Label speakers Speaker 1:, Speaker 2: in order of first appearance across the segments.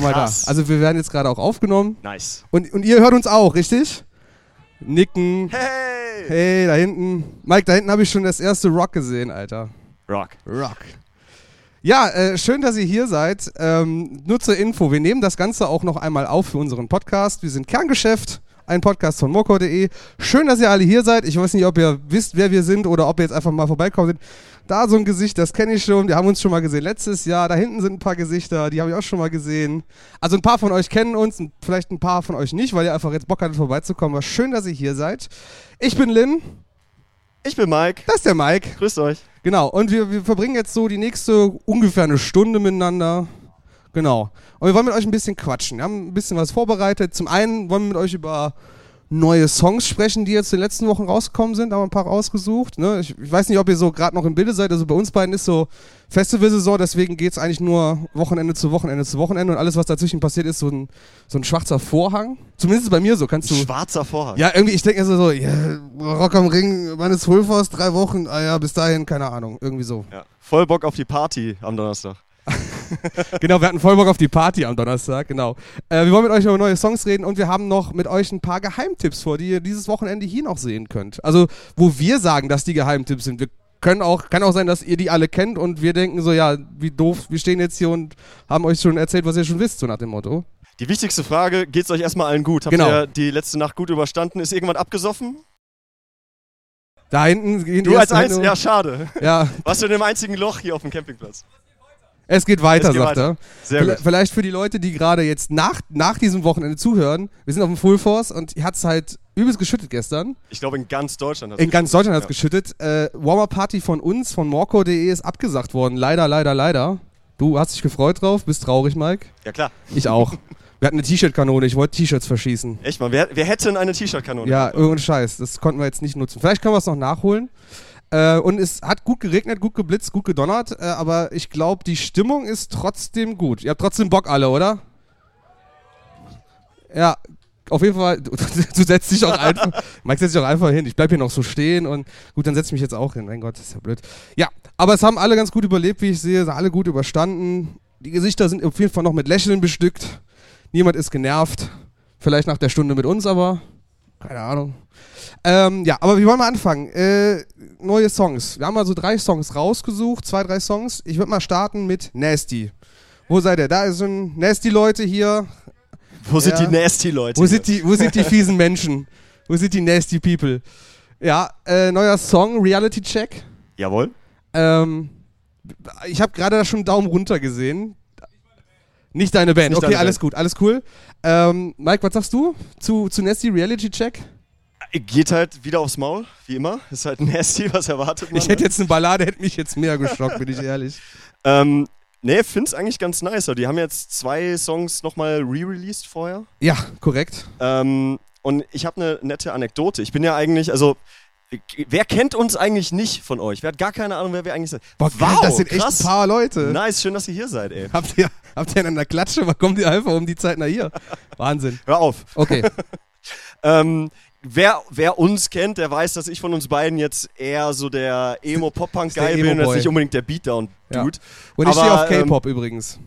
Speaker 1: guck mal
Speaker 2: Krass.
Speaker 1: da. Also wir werden jetzt gerade auch aufgenommen.
Speaker 2: Nice.
Speaker 1: Und, und ihr hört uns auch, richtig? Nicken.
Speaker 2: Hey!
Speaker 1: Hey, da hinten. Mike, da hinten habe ich schon das erste Rock gesehen, Alter.
Speaker 2: Rock.
Speaker 1: Rock. Ja, äh, schön, dass ihr hier seid. Ähm, nur zur Info, wir nehmen das Ganze auch noch einmal auf für unseren Podcast. Wir sind Kerngeschäft, ein Podcast von moko.de. Schön, dass ihr alle hier seid. Ich weiß nicht, ob ihr wisst, wer wir sind oder ob ihr jetzt einfach mal vorbeikommt. Da so ein Gesicht, das kenne ich schon. Wir haben uns schon mal gesehen letztes Jahr. Da hinten sind ein paar Gesichter, die habe ich auch schon mal gesehen. Also ein paar von euch kennen uns, und vielleicht ein paar von euch nicht, weil ihr einfach jetzt Bock hattet, vorbeizukommen. Aber schön, dass ihr hier seid. Ich bin Lynn,
Speaker 2: Ich bin Mike.
Speaker 1: das ist der Mike.
Speaker 2: Grüßt euch.
Speaker 1: Genau, und wir, wir verbringen jetzt so die nächste ungefähr eine Stunde miteinander. Genau. Und wir wollen mit euch ein bisschen quatschen. Wir haben ein bisschen was vorbereitet. Zum einen wollen wir mit euch über neue Songs sprechen, die jetzt in den letzten Wochen rausgekommen sind. Haben ein paar rausgesucht. Ne? Ich, ich weiß nicht, ob ihr so gerade noch im Bilde seid. Also bei uns beiden ist so Festivalsaison, deswegen geht es eigentlich nur Wochenende zu Wochenende zu Wochenende. Und alles, was dazwischen passiert, ist so ein, so ein schwarzer Vorhang. Zumindest bei mir so. Kannst du.
Speaker 2: Schwarzer Vorhang.
Speaker 1: Ja, irgendwie, ich denke also so, ja, Rock am Ring, wann ist Fulfors? Drei Wochen, ah ja, bis dahin, keine Ahnung, irgendwie so.
Speaker 2: Ja. Voll Bock auf die Party am Donnerstag.
Speaker 1: genau, wir hatten voll Bock auf die Party am Donnerstag, genau. Äh, wir wollen mit euch über neue Songs reden und wir haben noch mit euch ein paar Geheimtipps vor, die ihr dieses Wochenende hier noch sehen könnt. Also, wo wir sagen, dass die Geheimtipps sind. Wir können auch, kann auch sein, dass ihr die alle kennt und wir denken so, ja, wie doof, wir stehen jetzt hier und haben euch schon erzählt, was ihr schon wisst, so nach dem Motto.
Speaker 2: Die wichtigste Frage, geht's euch erstmal allen gut? Habt
Speaker 1: Genau.
Speaker 2: ihr die letzte Nacht gut überstanden? Ist irgendwann abgesoffen?
Speaker 1: Da hinten gehen die
Speaker 2: Du als eins? Ja, schade.
Speaker 1: ja,
Speaker 2: Warst du in dem einzigen Loch hier auf dem Campingplatz?
Speaker 1: Es geht weiter,
Speaker 2: Es geht
Speaker 1: sagt
Speaker 2: weiter.
Speaker 1: er.
Speaker 2: Sehr
Speaker 1: Vielleicht-
Speaker 2: gut.
Speaker 1: Vielleicht für die Leute, die gerade jetzt nach, nach diesem Wochenende zuhören. Wir sind auf dem Full Force und hat es halt übelst geschüttet gestern.
Speaker 2: Ich glaube, in ganz Deutschland hat
Speaker 1: In ganz Deutschland hat es
Speaker 2: Ja.
Speaker 1: geschüttet. Äh, Warmer-Party von uns, von morco.de, ist abgesagt worden. Leider, leider, leider. Du hast dich gefreut drauf, bist traurig, Mike.
Speaker 2: Ja, klar.
Speaker 1: Ich auch. Wir hatten eine T-Shirt-Kanone, ich wollte T-Shirts verschießen.
Speaker 2: Echt mal, wer, wer hätte denn eine T-Shirt-Kanone?
Speaker 1: Ja, irgendein Scheiß. Das konnten wir jetzt nicht nutzen. Vielleicht können wir es noch nachholen. Äh, und es hat gut geregnet, gut geblitzt, gut gedonnert. Äh, aber ich glaube, die Stimmung ist trotzdem gut. Ihr habt trotzdem Bock alle, oder? Ja, auf jeden Fall. Du, du setzt dich auch einfach. Mike setzt sich auch einfach hin. Ich bleib hier noch so stehen und gut, dann setz ich mich jetzt auch hin. Mein Gott, das ist ja blöd. Ja, aber es haben alle ganz gut überlebt, wie ich sehe. Sind alle gut überstanden. Die Gesichter sind auf jeden Fall noch mit Lächeln bestückt. Niemand ist genervt. Vielleicht nach der Stunde mit uns, aber keine Ahnung. Ähm, ja, aber wir wollen mal anfangen. Äh, neue Songs. Wir haben mal so drei Songs rausgesucht, zwei, drei Songs. Ich würde mal starten mit Nasty. Wo seid ihr? Da sind Nasty-Leute hier.
Speaker 2: Wo sind
Speaker 1: Ja.
Speaker 2: die Nasty-Leute?
Speaker 1: Wo sind die, wo sind die fiesen Menschen? Wo sind die Nasty People? Ja, äh, neuer Song, Reality Check.
Speaker 2: Jawohl.
Speaker 1: Ähm, ich habe gerade da schon einen Daumen runter gesehen. Nicht deine Band.
Speaker 2: Nicht
Speaker 1: okay,
Speaker 2: deine
Speaker 1: alles
Speaker 2: Band.
Speaker 1: gut, alles cool. Ähm, Mike, was sagst du zu, zu Nasty Reality Check?
Speaker 2: Geht halt wieder aufs Maul, wie immer. Ist halt nasty, was erwartet man.
Speaker 1: Ich hätte jetzt eine Ballade, hätte mich jetzt mehr geschockt, bin ich ehrlich.
Speaker 2: ähm, nee, find's eigentlich ganz nice. Die haben jetzt zwei Songs nochmal re-released vorher.
Speaker 1: Ja, korrekt.
Speaker 2: Ähm, und ich habe eine nette Anekdote. Ich bin ja eigentlich, also, wer kennt uns eigentlich nicht von euch? Wer hat gar keine Ahnung, wer wir eigentlich sind?
Speaker 1: Boah,
Speaker 2: wow,
Speaker 1: das sind echt
Speaker 2: krass.
Speaker 1: ein paar Leute.
Speaker 2: Nice, schön, dass ihr hier seid, ey.
Speaker 1: Habt ihr, habt ihr in einer Klatsche? Was kommt ihr einfach um die Zeit nach hier? Wahnsinn.
Speaker 2: Hör auf.
Speaker 1: Okay.
Speaker 2: Ähm, wer, wer uns kennt, der weiß, dass ich von uns beiden jetzt eher so der Emo-Pop-Punk-Guy bin. Das
Speaker 1: Emo-Boy.
Speaker 2: ist nicht unbedingt der Beatdown-Dude.
Speaker 1: Ja. Und ich stehe auf K-Pop übrigens.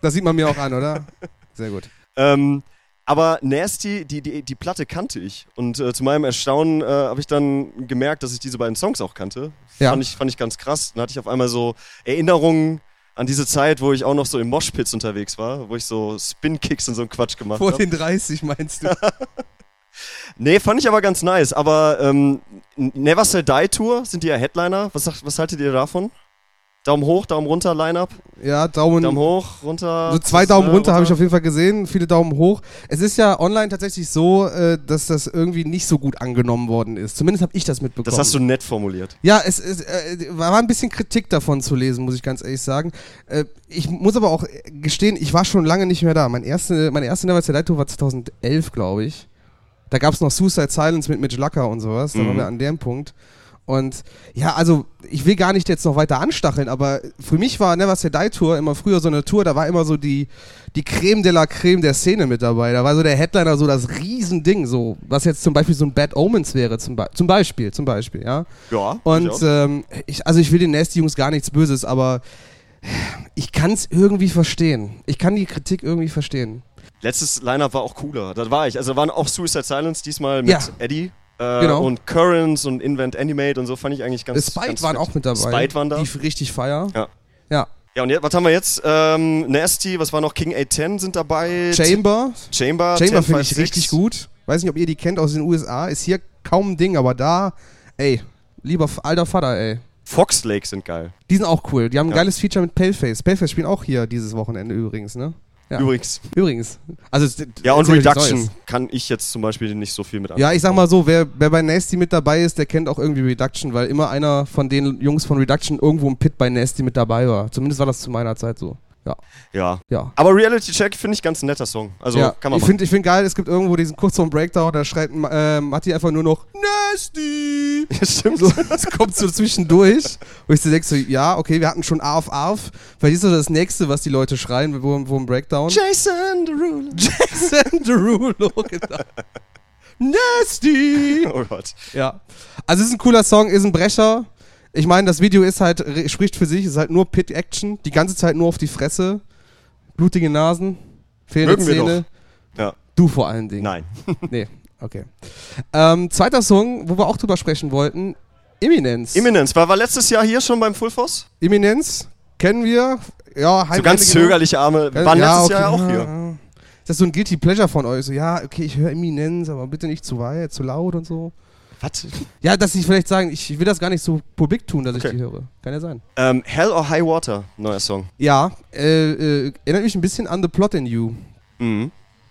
Speaker 1: Das sieht man mir auch an, oder? Sehr gut.
Speaker 2: Ähm, aber Nasty, die, die, die Platte kannte ich. Und äh, zu meinem Erstaunen äh, habe ich dann gemerkt, dass ich diese beiden Songs auch kannte.
Speaker 1: Ja.
Speaker 2: Fand, ich, fand ich ganz krass. Dann hatte ich auf einmal so Erinnerungen an diese Zeit, wo ich auch noch so im Moshpits unterwegs war, wo ich so Spin-Kicks und so einen Quatsch gemacht
Speaker 1: Vor
Speaker 2: habe.
Speaker 1: den 30 meinst du?
Speaker 2: Nee, fand ich aber ganz nice. Aber ähm, Never Say Die Tour sind die ja Headliner. Was, sagt, was haltet ihr davon? Daumen hoch, Daumen runter, Line-Up.
Speaker 1: Ja, Daumen.
Speaker 2: Daumen hoch, runter.
Speaker 1: So zwei Daumen
Speaker 2: äh,
Speaker 1: runter habe ich auf jeden Fall gesehen, viele Daumen hoch. Es ist ja online tatsächlich so, äh, dass das irgendwie nicht so gut angenommen worden ist. Zumindest habe ich das mitbekommen.
Speaker 2: Das hast du nett formuliert.
Speaker 1: Ja, es, es äh, war ein bisschen Kritik davon zu lesen, muss ich ganz ehrlich sagen. Äh, ich muss aber auch gestehen, ich war schon lange nicht mehr da. Mein erste, meine erste Never Say Die Tour war 2011, glaube ich. Da gab es noch Suicide Silence mit Mitch Lucker und sowas. Da
Speaker 2: Mhm.
Speaker 1: waren wir an dem Punkt. Und ja, also ich will gar nicht jetzt noch weiter anstacheln, aber für mich war Never Say Die Tour immer früher so eine Tour, da war immer so die, die Creme de la Creme der Szene mit dabei. Da war so der Headliner so das Riesending, so, was jetzt zum Beispiel so ein Bad Omens wäre, zum, Be zum Beispiel, zum Beispiel, ja.
Speaker 2: Ja.
Speaker 1: Und
Speaker 2: durchaus.
Speaker 1: ähm, ich, also ich will den Nasty Jungs gar nichts Böses, aber Ich kann es irgendwie verstehen. Ich kann die Kritik irgendwie verstehen.
Speaker 2: Letztes Line-Up war auch cooler. Da war ich. Also da waren auch Suicide Silence diesmal mit
Speaker 1: Ja.
Speaker 2: Eddie. Äh,
Speaker 1: Genau.
Speaker 2: Und Currents und Invent Animate und so fand ich eigentlich ganz
Speaker 1: Spite
Speaker 2: ganz
Speaker 1: waren
Speaker 2: fett.
Speaker 1: auch mit dabei.
Speaker 2: Spite waren da.
Speaker 1: Die ich richtig feier.
Speaker 2: Ja.
Speaker 1: Ja.
Speaker 2: Ja, und jetzt, was haben wir jetzt? Ähm, Nasty, was war noch? King 810 sind dabei.
Speaker 1: Chamber.
Speaker 2: Chamber.
Speaker 1: Chamber finde
Speaker 2: 1056.
Speaker 1: ich richtig gut. Weiß nicht, ob ihr die kennt aus den USA. Ist hier kaum ein Ding, aber da, ey, lieber alter Vater, ey.
Speaker 2: Fox Lake sind geil.
Speaker 1: Die sind auch cool. Die haben ein
Speaker 2: Ja.
Speaker 1: geiles Feature mit Paleface. Paleface spielen auch hier dieses Wochenende übrigens, ne? Ja.
Speaker 2: Übrigens.
Speaker 1: Übrigens. Also,
Speaker 2: Ja, und Reduction kann ich jetzt zum Beispiel nicht so viel mit
Speaker 1: Ja, ich sag mal so, wer, wer bei Nasty mit dabei ist, der kennt auch irgendwie Reduction, weil immer einer von den Jungs von Reduction irgendwo im Pit bei Nasty mit dabei war. Zumindest war das zu meiner Zeit so. Ja.
Speaker 2: Ja.
Speaker 1: Ja.
Speaker 2: Aber Reality Check finde ich ganz ein netter Song. Also
Speaker 1: ja.
Speaker 2: kann man
Speaker 1: ich finde ich find geil, es gibt irgendwo diesen kurz vorm Breakdown, da schreit äh, Matti einfach nur noch Nasty.
Speaker 2: Stimmt.
Speaker 1: So, es kommt so zwischendurch. Wo ich so denke, so, ja, okay, wir hatten schon Arf Arf. Vielleicht ist so das nächste, was die Leute schreien, wo, wo im Breakdown.
Speaker 2: Jason Derulo.
Speaker 1: Jason Derulo, genau. Nasty!
Speaker 2: Oh Gott.
Speaker 1: Ja. Also es ist ein cooler Song, ist ein Brecher. Ich meine, das Video ist halt, spricht für sich, ist halt nur Pit-Action, die ganze Zeit nur auf die Fresse, blutige Nasen, fehlende
Speaker 2: Mögen
Speaker 1: Zähne.
Speaker 2: Ja.
Speaker 1: Du vor allen Dingen.
Speaker 2: Nein.
Speaker 1: Nee, okay. Ähm, zweiter Song, wo wir auch drüber sprechen wollten, Imminence.
Speaker 2: Imminence. War, war letztes Jahr hier schon beim Full Force?
Speaker 1: Imminence, kennen wir. Ja,
Speaker 2: So ganz zögerliche Arme. Waren
Speaker 1: ja,
Speaker 2: letztes
Speaker 1: okay,
Speaker 2: Jahr auch hier.
Speaker 1: Ist das so ein Guilty Pleasure von euch? So, ja, okay, ich höre Imminence, aber bitte nicht zu weit, zu laut und so.
Speaker 2: Was?
Speaker 1: Ja, dass sie vielleicht sagen, ich will das gar nicht so publik tun, dass
Speaker 2: Okay.
Speaker 1: ich die höre. Kann ja sein.
Speaker 2: Ähm, Hell or High Water, neuer Song.
Speaker 1: Ja, äh, äh, erinnert mich ein bisschen an The Plot in You.
Speaker 2: Mhm.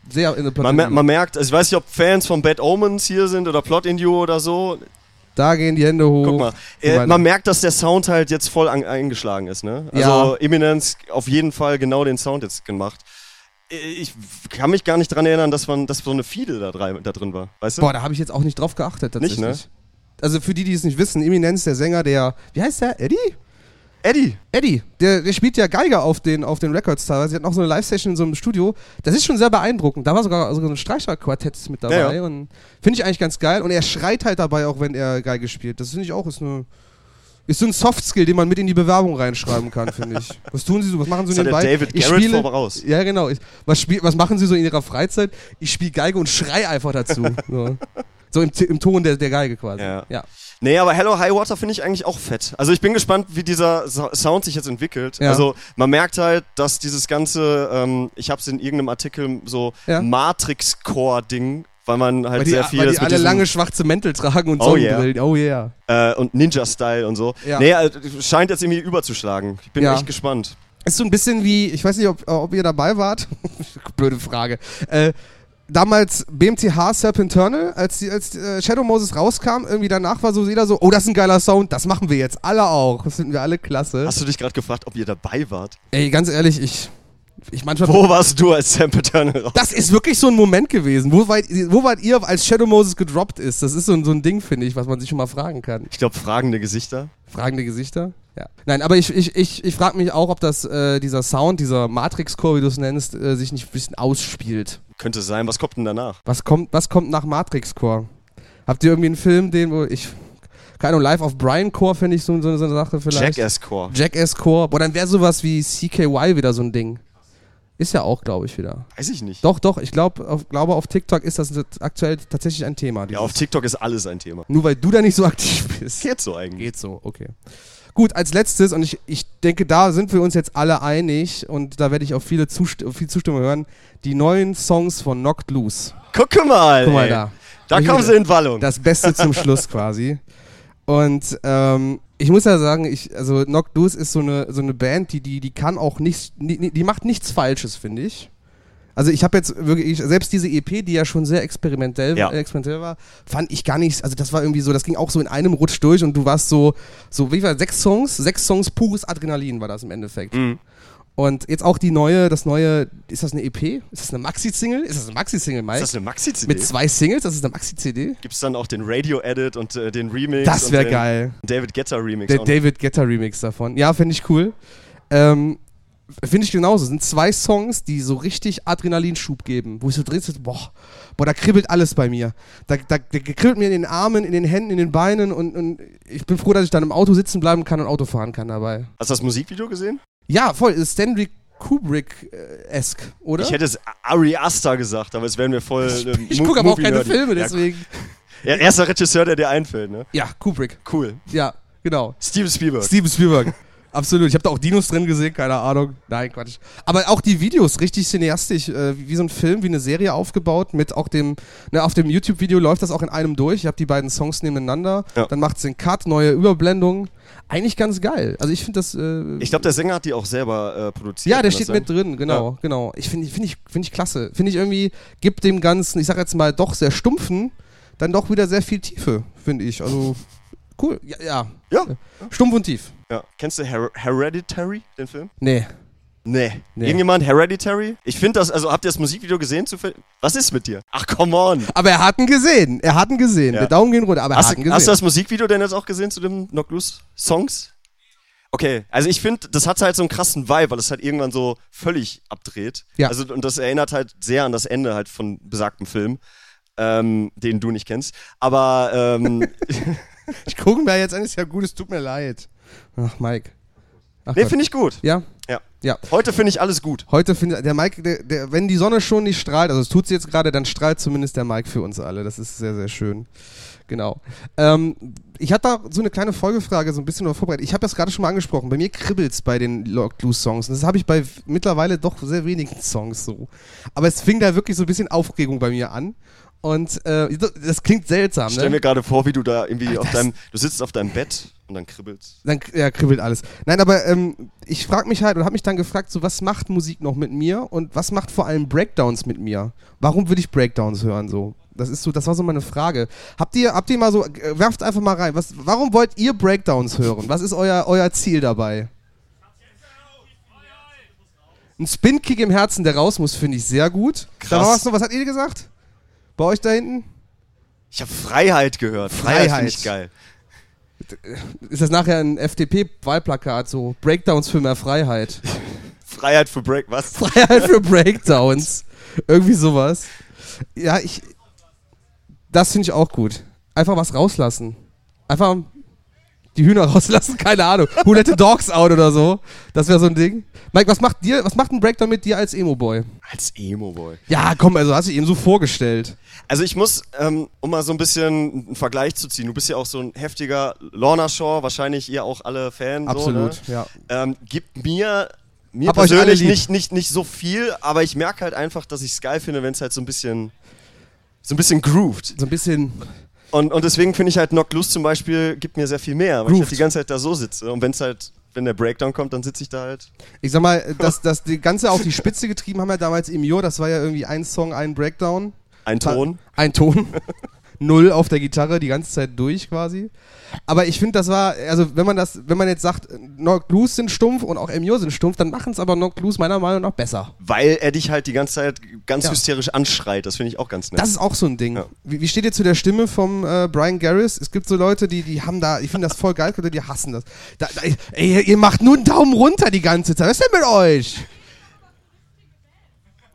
Speaker 1: Sehr in The Plot
Speaker 2: Man,
Speaker 1: in
Speaker 2: mer
Speaker 1: You.
Speaker 2: man merkt, also ich weiß nicht, ob Fans von Bad Omens hier sind oder Plot in You oder so.
Speaker 1: da gehen die Hände hoch.
Speaker 2: Guck mal. Äh, man merkt, dass der Sound halt jetzt voll an, eingeschlagen ist, ne? Also
Speaker 1: Ja.
Speaker 2: Imminence auf jeden Fall genau den Sound jetzt gemacht. Äh, Ich kann mich gar nicht dran erinnern, dass, man, dass so eine Fiedel da, da drin war. Weißt du?
Speaker 1: Boah, da habe ich jetzt auch nicht drauf geachtet
Speaker 2: Nicht,
Speaker 1: tatsächlich.
Speaker 2: ne?
Speaker 1: Also für die, die es nicht wissen, Eminenz, der Sänger, der, wie heißt der? Eddie?
Speaker 2: Eddie.
Speaker 1: Eddie, der, der spielt ja Geiger auf den, auf den Records teilweise. Sie hat noch so eine Live-Session in so einem Studio. Das ist schon sehr beeindruckend. Da war sogar, sogar so ein Streicherquartett mit dabei.
Speaker 2: Ja, ja.
Speaker 1: Und finde ich eigentlich ganz geil. Und er schreit halt dabei auch, wenn er Geige spielt. Das finde ich auch, ist eine. Ist so ein Soft-Skill, den man mit in die Bewerbung reinschreiben kann, finde ich. Was tun Sie so? Was machen Sie
Speaker 2: der
Speaker 1: nebenbei?
Speaker 2: David
Speaker 1: Ich
Speaker 2: Garrett
Speaker 1: spiele-
Speaker 2: voraus.
Speaker 1: Ja, genau. Ich, was, spiel, was machen Sie so in Ihrer Freizeit? Ich spiele Geige und schrei einfach dazu. so so im, im Ton der, der Geige quasi.
Speaker 2: Ja.
Speaker 1: ja.
Speaker 2: Nee, aber Hello High Water finde ich eigentlich auch fett. Also ich bin gespannt, wie dieser Sa- Sound sich jetzt entwickelt.
Speaker 1: Ja.
Speaker 2: Also man merkt halt, dass dieses ganze, ähm, ich habe es in irgendeinem Artikel so
Speaker 1: Ja.
Speaker 2: Matrix-Core-Ding, weil man halt
Speaker 1: Weil die,
Speaker 2: sehr viel
Speaker 1: weil die alle lange schwarze Mäntel tragen und
Speaker 2: Oh yeah.
Speaker 1: Sonnenbrillen. Oh yeah.
Speaker 2: äh, und Ninja-Style und so.
Speaker 1: Ja.
Speaker 2: Nee, äh, scheint jetzt irgendwie überzuschlagen. Ich bin
Speaker 1: Ja.
Speaker 2: echt gespannt.
Speaker 1: Ist so ein bisschen wie, ich weiß nicht, ob, ob ihr dabei wart. Blöde Frage. Äh, damals BMTH Serpenternal, als, die, als äh, Shadow Moses rauskam, irgendwie danach war so jeder so, oh, das ist ein geiler Sound, das machen wir jetzt alle auch. Das finden wir alle klasse.
Speaker 2: Hast du dich gerade gefragt, ob ihr dabei wart?
Speaker 1: Ey, ganz ehrlich, ich, ich manchmal.
Speaker 2: Wo warst du, als Sam Paternal raus?
Speaker 1: Das ist wirklich so ein Moment gewesen. Wo wart, wo wart ihr, als Shadow Moses gedroppt ist? Das ist so, ein- so ein Ding, finde ich, was man sich schon mal fragen kann.
Speaker 2: Ich glaube, fragende Gesichter.
Speaker 1: Fragende Gesichter? Ja. Nein, aber ich, ich, ich, ich frage mich auch, ob das, äh, dieser Sound, dieser Matrix-Core, wie du es nennst, äh, sich nicht ein bisschen ausspielt.
Speaker 2: Könnte sein. Was kommt denn danach?
Speaker 1: Was kommt, was kommt nach Matrix Core? Habt ihr irgendwie einen Film, den, wo ich. Keine Ahnung, Life of Brian Core finde ich so, so, so eine Sache vielleicht.
Speaker 2: Jackass Core.
Speaker 1: Jackass Core. Boah, dann wäre sowas wie CKY wieder so ein Ding. Ist ja auch, glaube ich, wieder.
Speaker 2: Weiß ich nicht.
Speaker 1: Doch, doch, ich glaub, auf, glaube, auf TikTok ist das aktuell tatsächlich ein Thema.
Speaker 2: Ja, auf TikTok ist alles ein Thema.
Speaker 1: Nur weil du da nicht so aktiv bist.
Speaker 2: Geht so eigentlich.
Speaker 1: Geht so, okay. Gut, als letztes, und ich, ich denke, da sind wir uns jetzt alle einig, und da werde ich auf viele Zust viel Zustimmung hören, die neuen Songs von Knocked Loose.
Speaker 2: Guck mal,
Speaker 1: Guck mal
Speaker 2: ey.
Speaker 1: da.
Speaker 2: Da kommen sie in Wallung.
Speaker 1: Das Beste zum Schluss quasi. Und ähm, ich muss ja sagen, ich, also Knocked Loose ist so eine, so eine Band, die, die, die kann auch nichts, die, die macht nichts Falsches, finde ich. Also ich habe jetzt wirklich, selbst diese EP, die ja schon sehr experimentell,
Speaker 2: Ja.
Speaker 1: äh, experimentell war, fand ich gar nicht, also das war irgendwie so, das ging auch so in einem Rutsch durch und du warst so, so wie war sechs Songs, sechs Songs pures Adrenalin war das im Endeffekt.
Speaker 2: Mhm.
Speaker 1: Und jetzt auch die neue, das neue, ist das eine EP? Ist das eine Maxi-Single? Ist das eine Maxi-Single,
Speaker 2: Ist
Speaker 1: Mike?
Speaker 2: das eine Maxi-CD?
Speaker 1: Mit zwei Singles, das ist eine Maxi-CD?
Speaker 2: Gibt es dann auch den Radio-Edit und äh, den Remix?
Speaker 1: Das wäre geil.
Speaker 2: David Guetta-Remix.
Speaker 1: Der. David Guetta Remix davon. Ja, finde ich cool. Ähm, finde ich genauso. Sind zwei Songs, die so richtig Adrenalinschub geben, wo ich so drin sitze, boah, boah, da kribbelt alles bei mir. Da, da, da kribbelt mir in den Armen, in den Händen, in den Beinen und, und ich bin froh, dass ich dann im Auto sitzen bleiben kann und Auto fahren kann dabei.
Speaker 2: Hast du das Musikvideo gesehen?
Speaker 1: Ja, voll. ist Stanley Kubrick-esque, oder?
Speaker 2: Ich hätte es Ari Aster gesagt, aber es wären wir voll. ähm,
Speaker 1: Ich gucke aber auch keine. Filme, deswegen.
Speaker 2: Ja, erster Regisseur, der dir einfällt, ne?
Speaker 1: Ja, Kubrick.
Speaker 2: Cool.
Speaker 1: Ja, genau.
Speaker 2: Steven Spielberg.
Speaker 1: Steven Spielberg. Absolut. Ich habe da auch Dinos drin gesehen, keine Ahnung. Nein, Quatsch. Aber auch die Videos, richtig cineastisch, äh, wie, so ein Film, wie eine Serie aufgebaut, mit auch dem, ne, auf dem YouTube-Video läuft das auch in einem durch. Ich habe die beiden Songs nebeneinander,
Speaker 2: Ja.
Speaker 1: dann macht es den Cut, neue Überblendung. Eigentlich ganz geil. Also ich finde das. Äh,
Speaker 2: ich glaube, der Sänger hat die auch selber äh, produziert.
Speaker 1: ja, der steht mit drin, genau, genau. Ich finde find ich, find ich klasse. Finde ich irgendwie, gibt dem Ganzen, ich sag jetzt mal, doch sehr stumpfen, dann doch wieder sehr viel Tiefe, finde ich. Also cool. Ja, ja.
Speaker 2: Ja.
Speaker 1: Stumpf und tief.
Speaker 2: Ja. Kennst du Her Hereditary, den Film?
Speaker 1: Nee.
Speaker 2: Nee.
Speaker 1: Nee.
Speaker 2: Irgendjemand Hereditary? Ich finde das, also habt ihr das Musikvideo gesehen? Zufällig? Was ist mit dir? Ach, come on.
Speaker 1: Aber er hat ihn gesehen. Er hat ihn gesehen.
Speaker 2: Ja.
Speaker 1: Der Daumen ging runter, aber er
Speaker 2: Hast,
Speaker 1: hat ihn
Speaker 2: du- hast du
Speaker 1: gesehen.
Speaker 2: das Musikvideo denn jetzt auch gesehen zu dem Knock Loose Songs? Okay, also ich finde, das hat halt so einen krassen Vibe, weil es halt irgendwann so völlig abdreht.
Speaker 1: Ja.
Speaker 2: Also, und das erinnert halt sehr an das Ende halt von besagtem Film, ähm, den du nicht kennst. Aber ähm,
Speaker 1: Ich gucke mir jetzt an, ist ja gut, es tut mir leid. Ach, Mike. Ach
Speaker 2: nee, finde ich gut.
Speaker 1: Ja?
Speaker 2: Ja.
Speaker 1: Ja.
Speaker 2: Heute finde ich alles gut.
Speaker 1: Heute findet der Mike, der, der, wenn die Sonne schon nicht strahlt, also es tut sie jetzt gerade, dann strahlt zumindest der Mike für uns alle. Das ist sehr, sehr schön. Genau. Ähm, ich hatte da so eine kleine Folgefrage so ein bisschen noch vorbereitet. Ich habe das gerade schon mal angesprochen. Bei mir kribbelt's bei den Locked Loose Songs. Und das habe ich bei mittlerweile doch sehr wenigen Songs so. Aber es fing da wirklich so ein bisschen Aufregung bei mir an. Und äh, das klingt seltsam,
Speaker 2: Stell
Speaker 1: ne?
Speaker 2: mir gerade vor, wie du da irgendwie
Speaker 1: Ach,
Speaker 2: auf deinem, du sitzt auf deinem Bett und dann kribbelst.
Speaker 1: Dann ja, kribbelt alles. Nein, aber ähm, ich frage mich halt und habe mich dann gefragt, so was macht Musik noch mit mir und was macht vor allem Breakdowns mit mir? Warum würde ich Breakdowns hören so? Das ist so, das war so meine Frage. Habt ihr, habt ihr mal so, äh, werft einfach mal rein. Was, warum wollt ihr Breakdowns hören? Was ist euer, euer Ziel dabei? Ein Spin-Kick im Herzen, der raus muss, finde ich sehr gut.
Speaker 2: Krass.
Speaker 1: Noch, was hat ihr gesagt? Bei euch da hinten?
Speaker 2: Ich habe Freiheit gehört. Freiheit,
Speaker 1: Freiheit.
Speaker 2: finde ich geil.
Speaker 1: Ist das nachher ein FDP-Wahlplakat, so Breakdowns für mehr Freiheit?
Speaker 2: Freiheit für Break, was?
Speaker 1: Freiheit für Breakdowns. Irgendwie sowas. Ja, ich. Das finde ich auch gut. Einfach was rauslassen. Einfach die Hühner rauslassen, keine Ahnung. Who let the dogs out oder so. Das wäre so ein Ding. Mike, was macht dir, was macht ein Breakdown mit dir als Emo-Boy?
Speaker 2: Als Emo-Boy.
Speaker 1: Ja, komm, also hast du eben so vorgestellt.
Speaker 2: Also ich muss, ähm, um mal so ein bisschen einen Vergleich zu ziehen, du bist ja auch so ein heftiger Lorna Shaw, wahrscheinlich ihr auch alle Fan.
Speaker 1: Absolut,
Speaker 2: so, ne?
Speaker 1: ja.
Speaker 2: ähm, Gibt mir, mir
Speaker 1: Hab
Speaker 2: persönlich nicht, nicht, nicht so viel, aber ich merke halt einfach, dass ich es geil finde, wenn es halt so ein bisschen, so ein bisschen grooved.
Speaker 1: So ein bisschen.
Speaker 2: Und, und deswegen finde ich halt Knock Loose zum Beispiel gibt mir sehr viel mehr, weil ich
Speaker 1: Grooved.
Speaker 2: halt die ganze Zeit da so sitze. Und wenn es halt, wenn der Breakdown kommt, dann sitze ich da halt.
Speaker 1: Ich sag mal, dass das die ganze auf die Spitze getrieben haben ja damals im Jo, das war ja irgendwie ein Song, ein Breakdown.
Speaker 2: Ein Ton.
Speaker 1: Ein Ton. Null auf der Gitarre die ganze Zeit durch quasi. Aber ich finde, das war, also wenn man das, wenn man jetzt sagt, Knock Loose sind stumpf und auch MU sind stumpf, dann machen es aber Knock Loose meiner Meinung nach besser.
Speaker 2: Weil er dich halt die ganze Zeit ganz
Speaker 1: Ja.
Speaker 2: hysterisch anschreit. Das finde ich auch ganz nett.
Speaker 1: Das ist auch so ein Ding.
Speaker 2: Ja.
Speaker 1: Wie, wie steht ihr zu der Stimme vom äh, Brian Garris? Es gibt so Leute, die, die haben da, ich finde das voll geil, Leute, die hassen das. Da, da, ey, ihr macht nur einen Daumen runter die ganze Zeit. Was ist denn mit euch?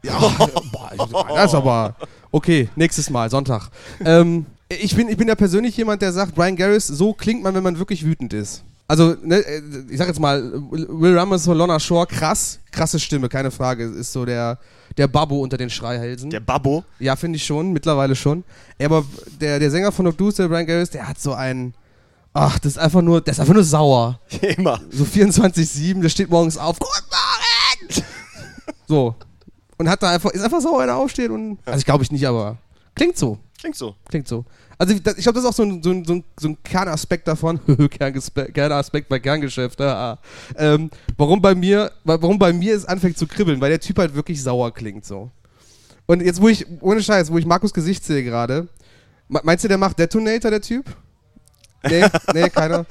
Speaker 1: Ja, boah, das ist aber. Okay, nächstes Mal, Sonntag. Ähm, ich, bin, ich bin ja persönlich jemand, der sagt, Brian Garris, so klingt man, wenn man wirklich wütend ist. Also, ne, äh, ich sag jetzt mal, Will Ramos von Lorna Shore, krass, krasse Stimme, keine Frage. Ist so der, der Babbo unter den Schreihälsen.
Speaker 2: der Babbo.
Speaker 1: Ja, finde ich schon, mittlerweile schon. Aber der, der Sänger von Obdus, der Brian Garris, der hat so einen. Ach, das ist einfach nur, der ist einfach nur sauer.
Speaker 2: Immer.
Speaker 1: So 24-7, der steht morgens auf. Guten Morgen! So. Und hat da einfach, ist einfach sauer, wenn er aufsteht und. Also ich glaube ich nicht, aber klingt so.
Speaker 2: Klingt so.
Speaker 1: Klingt so. Also ich, ich glaube, das ist auch so ein, so ein, so ein, so ein Kernaspekt davon. Kernaspekt bei Kerngeschäft. ah. ähm, warum bei mir, warum bei mir es anfängt zu kribbeln, weil der Typ halt wirklich sauer klingt so. Und jetzt, wo ich, ohne Scheiß, wo ich Markus Gesicht sehe gerade, me- meinst du, der macht Detonator, der Typ? Nee, nee, keiner.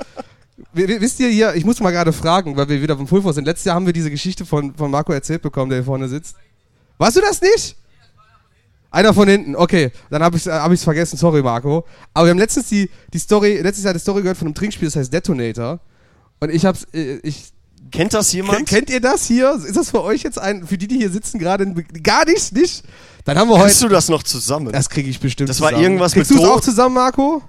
Speaker 1: Wisst ihr hier, ich muss mal gerade fragen, weil wir wieder vom Fulford sind. Letztes Jahr haben wir diese Geschichte von, von Marco erzählt bekommen, der hier vorne sitzt. Warst du das nicht? Einer von hinten, okay. Dann habe ich es hab ich's vergessen, sorry Marco. Aber wir haben letztens die, die Story, letztes Jahr die Story gehört von einem Trinkspiel, das heißt Detonator. Und ich hab's, äh, ich.
Speaker 2: Kennt das jemand?
Speaker 1: Kennt, ihr das hier? Ist das für euch jetzt ein, für die, die hier sitzen, gerade gar nicht, nicht? Dann haben wir
Speaker 2: Kriegst
Speaker 1: heute.
Speaker 2: du das noch zusammen?
Speaker 1: Das kriege ich bestimmt
Speaker 2: Das war
Speaker 1: zusammen.
Speaker 2: irgendwas
Speaker 1: Kriegst
Speaker 2: mit
Speaker 1: du es auch zusammen, Marco?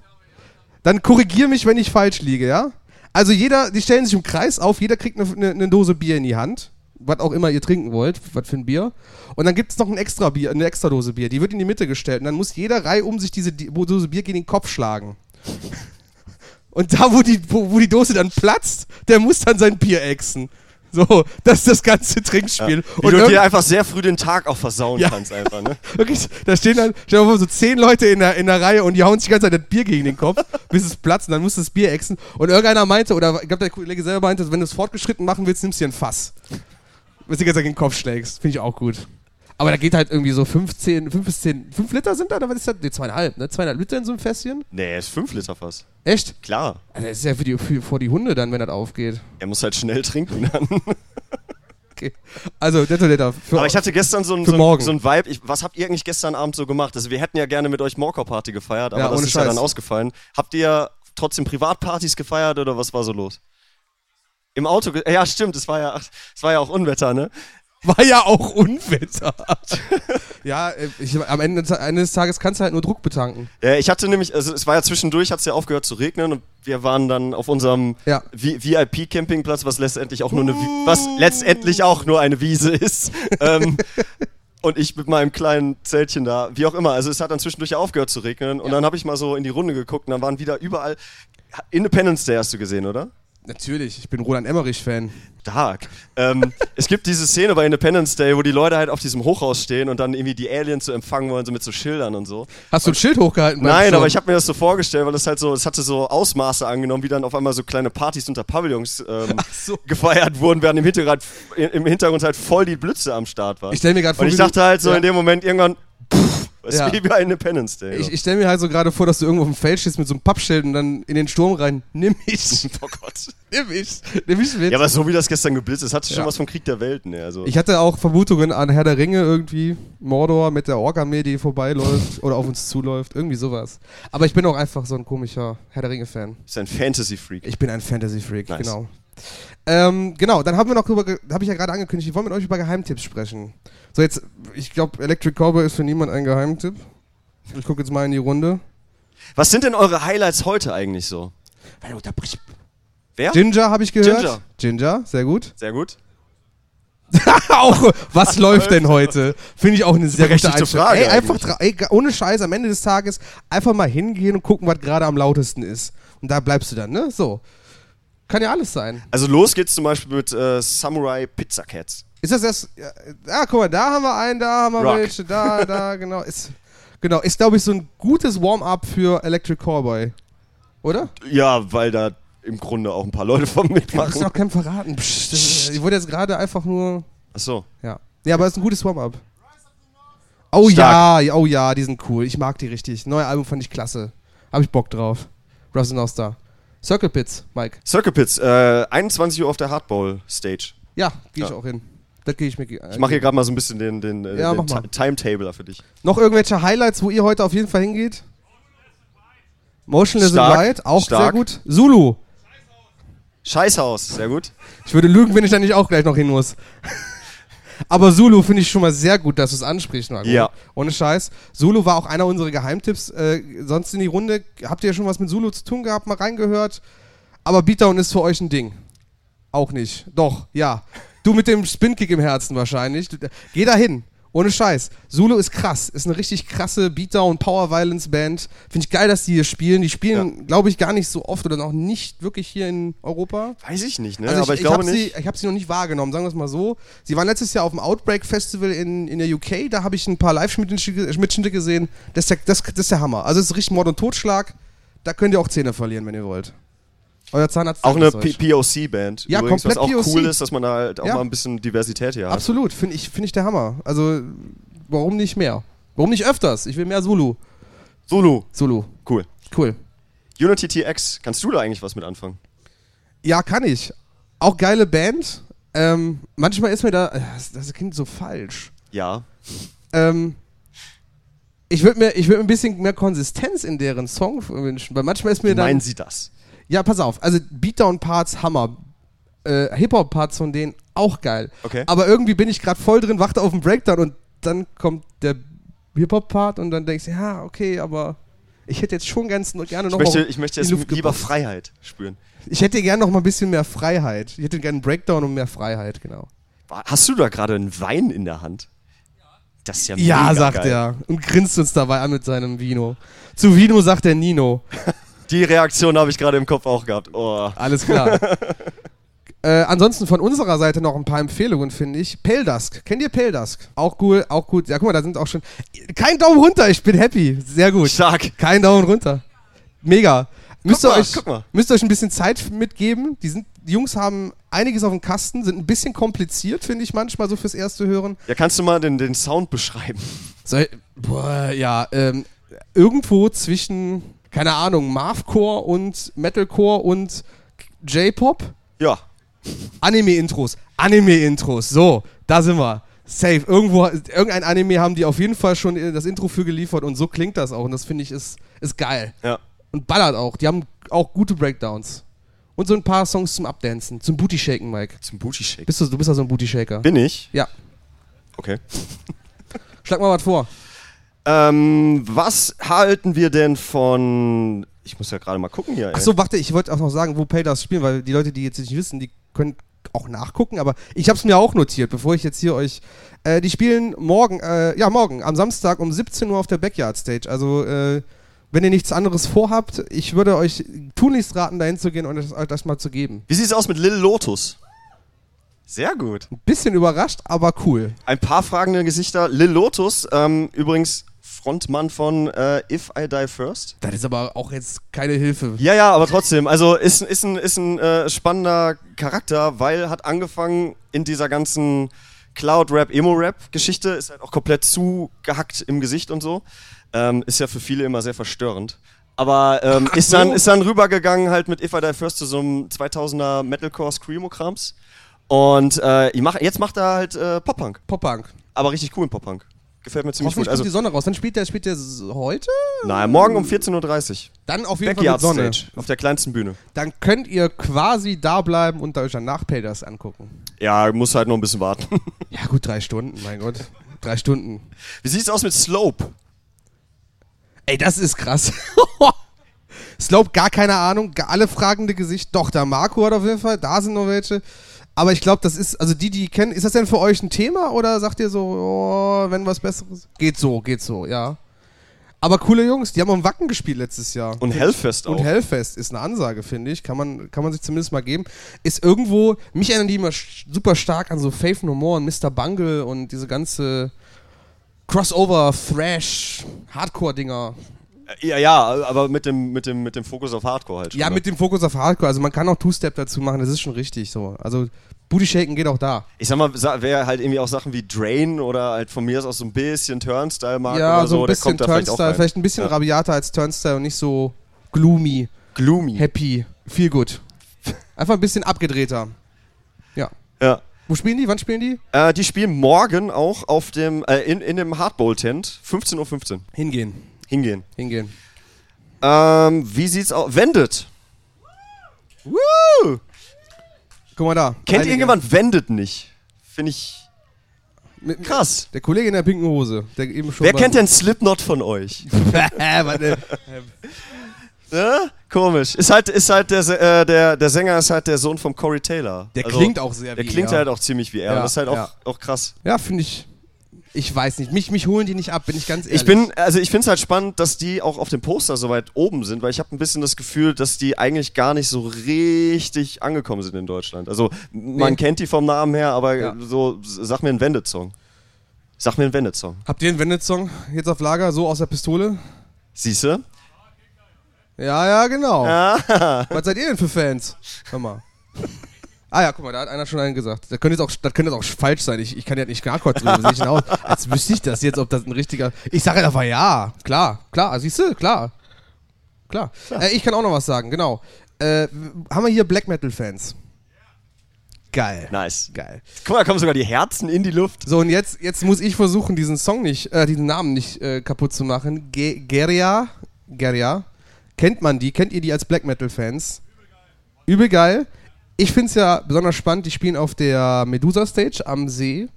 Speaker 1: Dann korrigier mich, wenn ich falsch liege, ja? Also jeder, die stellen sich im Kreis auf, jeder kriegt eine, eine, eine Dose Bier in die Hand, was auch immer ihr trinken wollt, was für ein Bier. Und dann gibt es noch ein extra Bier, eine extra Dose Bier, die wird in die Mitte gestellt und dann muss jeder Reihe um sich diese Di- Dose Bier gegen den Kopf schlagen. Und da, wo die, wo, wo die Dose dann platzt, der muss dann sein Bier exen. So, das ist das ganze Trinkspiel.
Speaker 2: Wie
Speaker 1: Und
Speaker 2: du dir einfach sehr früh den Tag auch versauen
Speaker 1: Ja.
Speaker 2: kannst einfach, ne?
Speaker 1: Wirklich, da stehen dann, stell dir mal vor, so zehn Leute in der, in der Reihe und die hauen sich die ganze Zeit das Bier gegen den Kopf, bis es platzt und dann muss das Bier exen. Und irgendeiner meinte, oder ich glaube, der Kollege selber meinte, wenn du es fortgeschritten machen willst, nimmst du dir ein Fass. Bis du Zeit gegen den Kopf schlägst. Finde ich auch gut. Aber da geht halt irgendwie so 15, 5 bis 10, 5 Liter sind da, oder was ist das? Nee, zweieinhalb, ne? Zweieinhalb Liter in so einem Fässchen?
Speaker 2: Nee, ist 5 Liter fast.
Speaker 1: Echt?
Speaker 2: Klar.
Speaker 1: Also das ist ja für die, für, vor die Hunde dann, wenn das aufgeht.
Speaker 2: Er muss halt schnell trinken dann.
Speaker 1: Okay. Also, Detonator. Für
Speaker 2: Aber ich hatte gestern so ein, so ein, so ein Vibe. Ich, was habt ihr eigentlich gestern Abend so gemacht? Also wir hätten ja gerne mit euch Morcor-Party gefeiert, aber
Speaker 1: Ja,
Speaker 2: das ist ja
Speaker 1: Scheiß.
Speaker 2: dann ausgefallen. Habt ihr trotzdem Privatpartys gefeiert oder was war so los? Im Auto? Ja, stimmt. Es war ja, es war ja auch Unwetter, ne?
Speaker 1: War ja auch Unwetter. ja, äh, ich, am Ende, des Tages kannst du halt nur Druck betanken.
Speaker 2: Ja, ich hatte nämlich, also es war ja zwischendurch, hat es ja aufgehört zu regnen und wir waren dann auf unserem
Speaker 1: Ja.
Speaker 2: VIP-Campingplatz, was letztendlich auch nur eine, was letztendlich auch nur eine Wiese ist. ähm, und ich mit meinem kleinen Zeltchen da, wie auch immer. Also es hat dann zwischendurch ja aufgehört zu regnen und
Speaker 1: Ja.
Speaker 2: dann habe ich mal so in die Runde geguckt und dann waren wieder überall Independence Day hast du gesehen, oder?
Speaker 1: Natürlich, ich bin Roland Emmerich-Fan.
Speaker 2: Dark. ähm, es gibt diese Szene bei Independence Day, wo die Leute halt auf diesem Hochhaus stehen und dann irgendwie die Aliens so empfangen wollen, so mit so Schildern und so.
Speaker 1: Hast du ein Schild hochgehalten?
Speaker 2: Nein, aber ich habe mir das so vorgestellt, weil das halt so, es hatte so Ausmaße angenommen, wie dann auf einmal so kleine Partys unter Pavillons ähm,
Speaker 1: so.
Speaker 2: gefeiert wurden, während im Hintergrund, im Hintergrund halt voll die Blitze am Start waren.
Speaker 1: Ich stell mir grad vor,
Speaker 2: Und ich dachte halt so
Speaker 1: Ja.
Speaker 2: in dem Moment irgendwann, pff, was
Speaker 1: Ja.
Speaker 2: wie bei Independence Day.
Speaker 1: Ich, ich stelle mir halt so gerade vor, dass du irgendwo auf dem Feld stehst mit so einem Pappschild und dann in den Sturm rein. Nimm mich,
Speaker 2: oh Gott.
Speaker 1: nimm mich, nimm mich mit.
Speaker 2: Ja, aber so wie das gestern geblitzt ist, hatte schon
Speaker 1: Ja.
Speaker 2: was vom Krieg der Welten. Ne? Also,
Speaker 1: ich hatte auch Vermutungen an Herr der Ringe irgendwie, Mordor mit der Ork-Armee, die vorbeiläuft oder auf uns zuläuft, irgendwie sowas. Aber ich bin auch einfach so ein komischer Herr der Ringe-Fan.
Speaker 2: ist ein Fantasy-Freak.
Speaker 1: Ich bin ein Fantasy-Freak,
Speaker 2: Nice.
Speaker 1: genau. Ähm, genau, dann haben wir noch drüber, habe ich ja gerade angekündigt, wir wollen mit euch über Geheimtipps sprechen. So, jetzt, ich glaube, Electric Cowboy ist für niemand ein Geheimtipp. Ich gucke jetzt mal in die Runde.
Speaker 2: Was sind denn eure Highlights heute eigentlich so? Wer?
Speaker 1: Ginger habe ich gehört.
Speaker 2: Ginger.
Speaker 1: Ginger, sehr gut.
Speaker 2: Sehr gut.
Speaker 1: auch, was läuft denn heute? Finde ich auch eine sehr gute Einstellung.
Speaker 2: Frage
Speaker 1: Ey, einfach, ey, ohne Scheiß, am Ende des Tages einfach mal hingehen und gucken, was gerade am lautesten ist. Und da bleibst du dann, ne? So. Kann ja alles sein.
Speaker 2: Also los geht's zum Beispiel mit äh, Samurai Pizza Cats.
Speaker 1: Ist das das? Ja, ah, guck mal, da haben wir einen, da haben wir
Speaker 2: Rock.
Speaker 1: welche, da, da, genau. Ist, genau, ist, glaube ich, so ein gutes Warm-up für Electric Cowboy. Oder?
Speaker 2: Ja, weil da im Grunde auch ein paar Leute von
Speaker 1: Ich muss
Speaker 2: mitmachen.
Speaker 1: noch keinem verraten. Psst, das, ich wurde jetzt gerade einfach nur.
Speaker 2: Achso.
Speaker 1: Ja. Ja, aber es ist ein gutes Warm-up. Oh
Speaker 2: Stark.
Speaker 1: ja, ja, oh ja, die sind cool. Ich mag die richtig. Neue Album fand ich klasse. Hab ich Bock drauf. Russ and Star. Circle Pits, Mike.
Speaker 2: Circle Pits, äh, 21 Uhr auf der Hardball Stage.
Speaker 1: Ja, gehe ich
Speaker 2: Ja.
Speaker 1: auch hin. Das gehe ich mir.
Speaker 2: Ich mache hier gerade mal so ein bisschen den, den, äh,
Speaker 1: Ja,
Speaker 2: den Timetabler für dich.
Speaker 1: Noch irgendwelche Highlights, wo ihr heute auf jeden Fall hingeht? Motionless
Speaker 2: Stark,
Speaker 1: White, auch sehr
Speaker 2: stark.
Speaker 1: gut. Zulu.
Speaker 2: Scheißhaus, sehr gut.
Speaker 1: Ich würde lügen, wenn ich da nicht auch gleich noch hin muss. Aber Zulu finde ich schon mal sehr gut, dass du es ansprichst, Marco.
Speaker 2: Ja.
Speaker 1: Ohne Scheiß. Zulu war auch einer unserer Geheimtipps. Äh, sonst in die Runde, habt ihr schon was mit Zulu zu tun gehabt, mal reingehört? Aber Beatdown ist für euch ein Ding. Auch nicht. Doch, ja. Du mit dem Spinkick im Herzen wahrscheinlich. Geh da hin. Ohne Scheiß. Zulu ist krass. Ist eine richtig krasse Beatdown Power Violence Band. Finde ich geil, dass die hier spielen. Die spielen, glaube ich, gar nicht so oft oder noch nicht wirklich hier in Europa.
Speaker 2: Weiß ich nicht, ne?
Speaker 1: Also
Speaker 2: Aber ich,
Speaker 1: ich
Speaker 2: glaube nicht.
Speaker 1: Sie, ich habe sie noch nicht wahrgenommen, sagen wir es mal so. Sie waren letztes Jahr auf dem Outbreak Festival in, in der UK, da habe ich ein paar Live-Mitschnitte gesehen. Das ist, der, das, das ist der Hammer. Also es ist richtig Mord und Totschlag. Da könnt ihr auch Zähne verlieren, wenn ihr wollt. Euer Zahnarzt
Speaker 2: Auch eine. POC-Band.
Speaker 1: Ja,
Speaker 2: Übrigens, was
Speaker 1: komplett
Speaker 2: auch
Speaker 1: POC.
Speaker 2: cool ist, dass man da halt auch
Speaker 1: Ja.
Speaker 2: mal ein bisschen Diversität hier hat.
Speaker 1: Absolut, finde ich, find ich der Hammer. Also warum nicht mehr? Warum nicht öfters? Ich will mehr Zulu.
Speaker 2: Zulu,
Speaker 1: Zulu.
Speaker 2: cool.
Speaker 1: Cool.
Speaker 2: Unity TX, kannst du da eigentlich was mit anfangen?
Speaker 1: Ja, kann ich. Auch geile Band. Ähm, manchmal ist mir da, das, das klingt so falsch.
Speaker 2: Ja.
Speaker 1: Ähm, ich würde mir, ich würd mir ein bisschen mehr Konsistenz in deren Song wünschen, weil manchmal ist mir dann.
Speaker 2: meinen sie das?
Speaker 1: Ja, pass auf, also Beatdown-Parts, Hammer. Äh, Hip-Hop-Parts von denen auch geil.
Speaker 2: Okay.
Speaker 1: Aber irgendwie bin ich gerade voll drin, warte auf den Breakdown und dann kommt der Hip-Hop-Part und dann denkst du, ja, okay, aber Ich hätte jetzt schon ganz gerne
Speaker 2: Ich
Speaker 1: noch
Speaker 2: möchte,
Speaker 1: mal
Speaker 2: ich möchte jetzt lieber
Speaker 1: gepusht.
Speaker 2: Freiheit spüren.
Speaker 1: Ich hätte gerne noch mal ein bisschen mehr Freiheit. Ich hätte gerne einen Breakdown und mehr Freiheit, genau.
Speaker 2: Hast du da gerade einen Wein in der Hand? Das ist ja
Speaker 1: Ja,
Speaker 2: mega
Speaker 1: sagt
Speaker 2: geil.
Speaker 1: er und grinst uns dabei an mit seinem Vino. Zu Vino sagt er Nino.
Speaker 2: Die Reaktion habe ich gerade im Kopf auch gehabt. Oh.
Speaker 1: Alles klar. äh, ansonsten von unserer Seite noch ein paar Empfehlungen, finde ich. Pale Dusk. Kennt ihr Pale Dusk? Auch cool, auch gut. Ja, guck mal, da sind auch schon. Kein Daumen runter, ich bin happy. Sehr gut.
Speaker 2: Stark.
Speaker 1: Kein Daumen runter. Mega. Müsst ihr,
Speaker 2: mal,
Speaker 1: euch, müsst ihr euch ein bisschen Zeit mitgeben. Die, sind, die Jungs haben einiges auf dem Kasten, sind ein bisschen kompliziert, finde ich manchmal so fürs erste Hören.
Speaker 2: Ja, kannst du mal den, den Sound beschreiben?
Speaker 1: Soll, boah, ja, ähm, irgendwo zwischen, keine Ahnung, Marvcore und Metalcore und J-Pop.
Speaker 2: Ja.
Speaker 1: Anime-Intros. Anime-Intros. So, da sind wir. Safe. Irgendwo, irgendein Anime haben die auf jeden Fall schon das Intro für geliefert und so klingt das auch. Und das finde ich ist, ist geil.
Speaker 2: Ja.
Speaker 1: Und ballert auch. Die haben auch gute Breakdowns. Und so ein paar Songs zum Abdancen. Zum Booty-Shaken, Mike.
Speaker 2: Zum Booty Shake.
Speaker 1: Bist du, du bist ja so ein Booty-Shaker.
Speaker 2: Bin ich?
Speaker 1: Ja.
Speaker 2: Okay.
Speaker 1: Schlag mal was vor.
Speaker 2: Ähm, was halten wir denn von. Ich muss ja gerade mal gucken hier. ey.
Speaker 1: Ach so, warte, ich wollte auch noch sagen, wo Paydas spielen, weil die Leute, die jetzt nicht wissen, die können auch nachgucken, aber ich habe es mir auch notiert, bevor ich jetzt hier euch. Äh, die spielen morgen, äh, ja, morgen, am Samstag um 17 Uhr auf der Backyard Stage. Also, äh, wenn ihr nichts anderes vorhabt, ich würde euch tunlichst raten, dahin zu gehen und euch das mal zu geben.
Speaker 2: Wie sieht's aus mit Lil Lotus? Sehr gut.
Speaker 1: Ein bisschen überrascht, aber cool.
Speaker 2: Ein paar fragende Gesichter. Lil Lotus, ähm, übrigens Frontmann von äh, If I Die First.
Speaker 1: Das ist aber auch jetzt keine Hilfe.
Speaker 2: Ja, ja, aber trotzdem. Also ist, ist ein, ist ein äh, spannender Charakter, weil hat angefangen in dieser ganzen Cloud-Rap, Emo-Rap-Geschichte, ist halt auch komplett zugehackt im Gesicht und so. Ähm, ist ja für viele immer sehr verstörend. Aber ähm, ist, dann, ist dann rübergegangen halt mit If I Die First zu so einem 2000er Metalcore-Screamo-Krams. Und äh, jetzt macht er halt äh, Pop-Punk.
Speaker 1: Pop-Punk.
Speaker 2: Aber richtig coolen Pop-Punk. Gefällt mir ziemlich gut. Also,
Speaker 1: die Sonne raus. Dann spielt der, spielt der heute?
Speaker 2: naja, morgen um 14.30 Uhr.
Speaker 1: Dann auf jeden
Speaker 2: Backyard
Speaker 1: Fall mit Sonne.
Speaker 2: Stage. Auf der kleinsten Bühne.
Speaker 1: Dann könnt ihr quasi da bleiben und euch danach Paydas angucken.
Speaker 2: Ja, muss halt noch ein bisschen warten.
Speaker 1: Ja gut, drei Stunden, mein Gott. Drei Stunden.
Speaker 2: Wie sieht's aus mit Slope?
Speaker 1: Ey, das ist krass. Slope, gar keine Ahnung. Alle fragende Gesicht. Doch, der Marco hat auf jeden Fall. Da sind noch welche. Aber ich glaube, das ist, also die, die kennen, ist das denn für euch ein Thema oder sagt ihr so, oh, wenn was Besseres? Geht so, geht so, ja. Aber coole Jungs, die haben am Wacken gespielt letztes Jahr.
Speaker 2: Und Hellfest auch.
Speaker 1: Und Hellfest ist eine Ansage, finde ich. Kann man, kann man sich zumindest mal geben. Ist irgendwo, mich erinnern die immer super stark an so Faith No More und Mr. Bungle und diese ganze Crossover, Thrash, Hardcore-Dinger.
Speaker 2: ja, ja, aber mit dem, mit dem, mit dem Fokus auf Hardcore halt. schon,
Speaker 1: Ja,
Speaker 2: ne?
Speaker 1: mit dem Fokus auf Hardcore. Also man kann auch Two-Step dazu machen, das ist schon richtig so. Also Booty Shaken geht auch da.
Speaker 2: Ich sag mal, wäre halt irgendwie auch Sachen wie Drain oder halt von mir aus auch so ein bisschen Turnstyle mag
Speaker 1: ja,
Speaker 2: oder
Speaker 1: so
Speaker 2: so,
Speaker 1: ein
Speaker 2: der
Speaker 1: bisschen
Speaker 2: kommt da vielleicht auch
Speaker 1: Turnstyle,
Speaker 2: rein.
Speaker 1: vielleicht ein bisschen
Speaker 2: Ja.
Speaker 1: rabiater als Turnstyle und nicht so gloomy,
Speaker 2: Gloomy.
Speaker 1: happy, feel good. Einfach ein bisschen abgedrehter. Ja.
Speaker 2: Ja.
Speaker 1: Wo spielen die? Wann spielen die?
Speaker 2: Äh, die spielen morgen auch auf dem, äh, in, in dem Hardball-Tent, 15.15 Uhr.
Speaker 1: Hingehen.
Speaker 2: Hingehen.
Speaker 1: Hingehen.
Speaker 2: Ähm, wie sieht's aus? Wendet. Woo!
Speaker 1: Guck mal da.
Speaker 2: Kennt
Speaker 1: Einige.
Speaker 2: irgendjemand Wendet nicht? Finde ich
Speaker 1: Mit,
Speaker 2: krass.
Speaker 1: Der Kollege in der pinken Hose, der eben schon.
Speaker 2: Wer kennt denn Slipknot von euch? Ne? Komisch. Ist halt, ist halt der, äh, der, der Sänger ist halt der Sohn von Corey Taylor.
Speaker 1: Der
Speaker 2: Also,
Speaker 1: klingt auch sehr
Speaker 2: Der
Speaker 1: wie
Speaker 2: klingt
Speaker 1: er.
Speaker 2: halt auch ziemlich wie er.
Speaker 1: Ja,
Speaker 2: das ist halt auch,
Speaker 1: ja.
Speaker 2: auch krass.
Speaker 1: Ja, finde ich. Ich weiß nicht. Mich, mich holen die nicht ab, bin ich ganz ehrlich.
Speaker 2: Ich bin, also ich finde es halt spannend, dass die auch auf dem Poster so weit oben sind, weil ich habe ein bisschen das Gefühl, dass die eigentlich gar nicht so richtig angekommen sind in Deutschland. Also man
Speaker 1: Nee.
Speaker 2: kennt die vom Namen her, aber
Speaker 1: Ja.
Speaker 2: so, sag mir einen Wendet-Song. Sag mir einen Wendet-Song.
Speaker 1: Habt ihr einen Wendet-Song jetzt auf Lager, so aus der Pistole?
Speaker 2: Siehste?
Speaker 1: Ja, ja, genau.
Speaker 2: Ja.
Speaker 1: Was seid ihr denn für Fans? Hör mal. Ah ja, guck mal, da hat einer schon einen gesagt. Das könnte jetzt auch, das könnte jetzt auch falsch sein. Ich, ich kann ja nicht nachkurz drüber. Sehe ich aus? Als wüsste ich das jetzt, ob das ein richtiger. Ich sage einfach ja. Klar, klar. Siehst du? Klar. Klar. Äh, ich kann auch noch was sagen, genau. Äh, haben wir hier Black Metal-Fans? Geil.
Speaker 2: Nice.
Speaker 1: Geil.
Speaker 2: Guck mal, da kommen sogar die Herzen in die Luft.
Speaker 1: So, und jetzt, jetzt muss ich versuchen, diesen Song nicht, äh, diesen Namen nicht äh, kaputt zu machen. Ge Geria, Geria. Kennt man die? Kennt ihr die als Black Metal-Fans? Übel geil. Ich finde es ja besonders spannend, die spielen auf der Medusa Stage am See.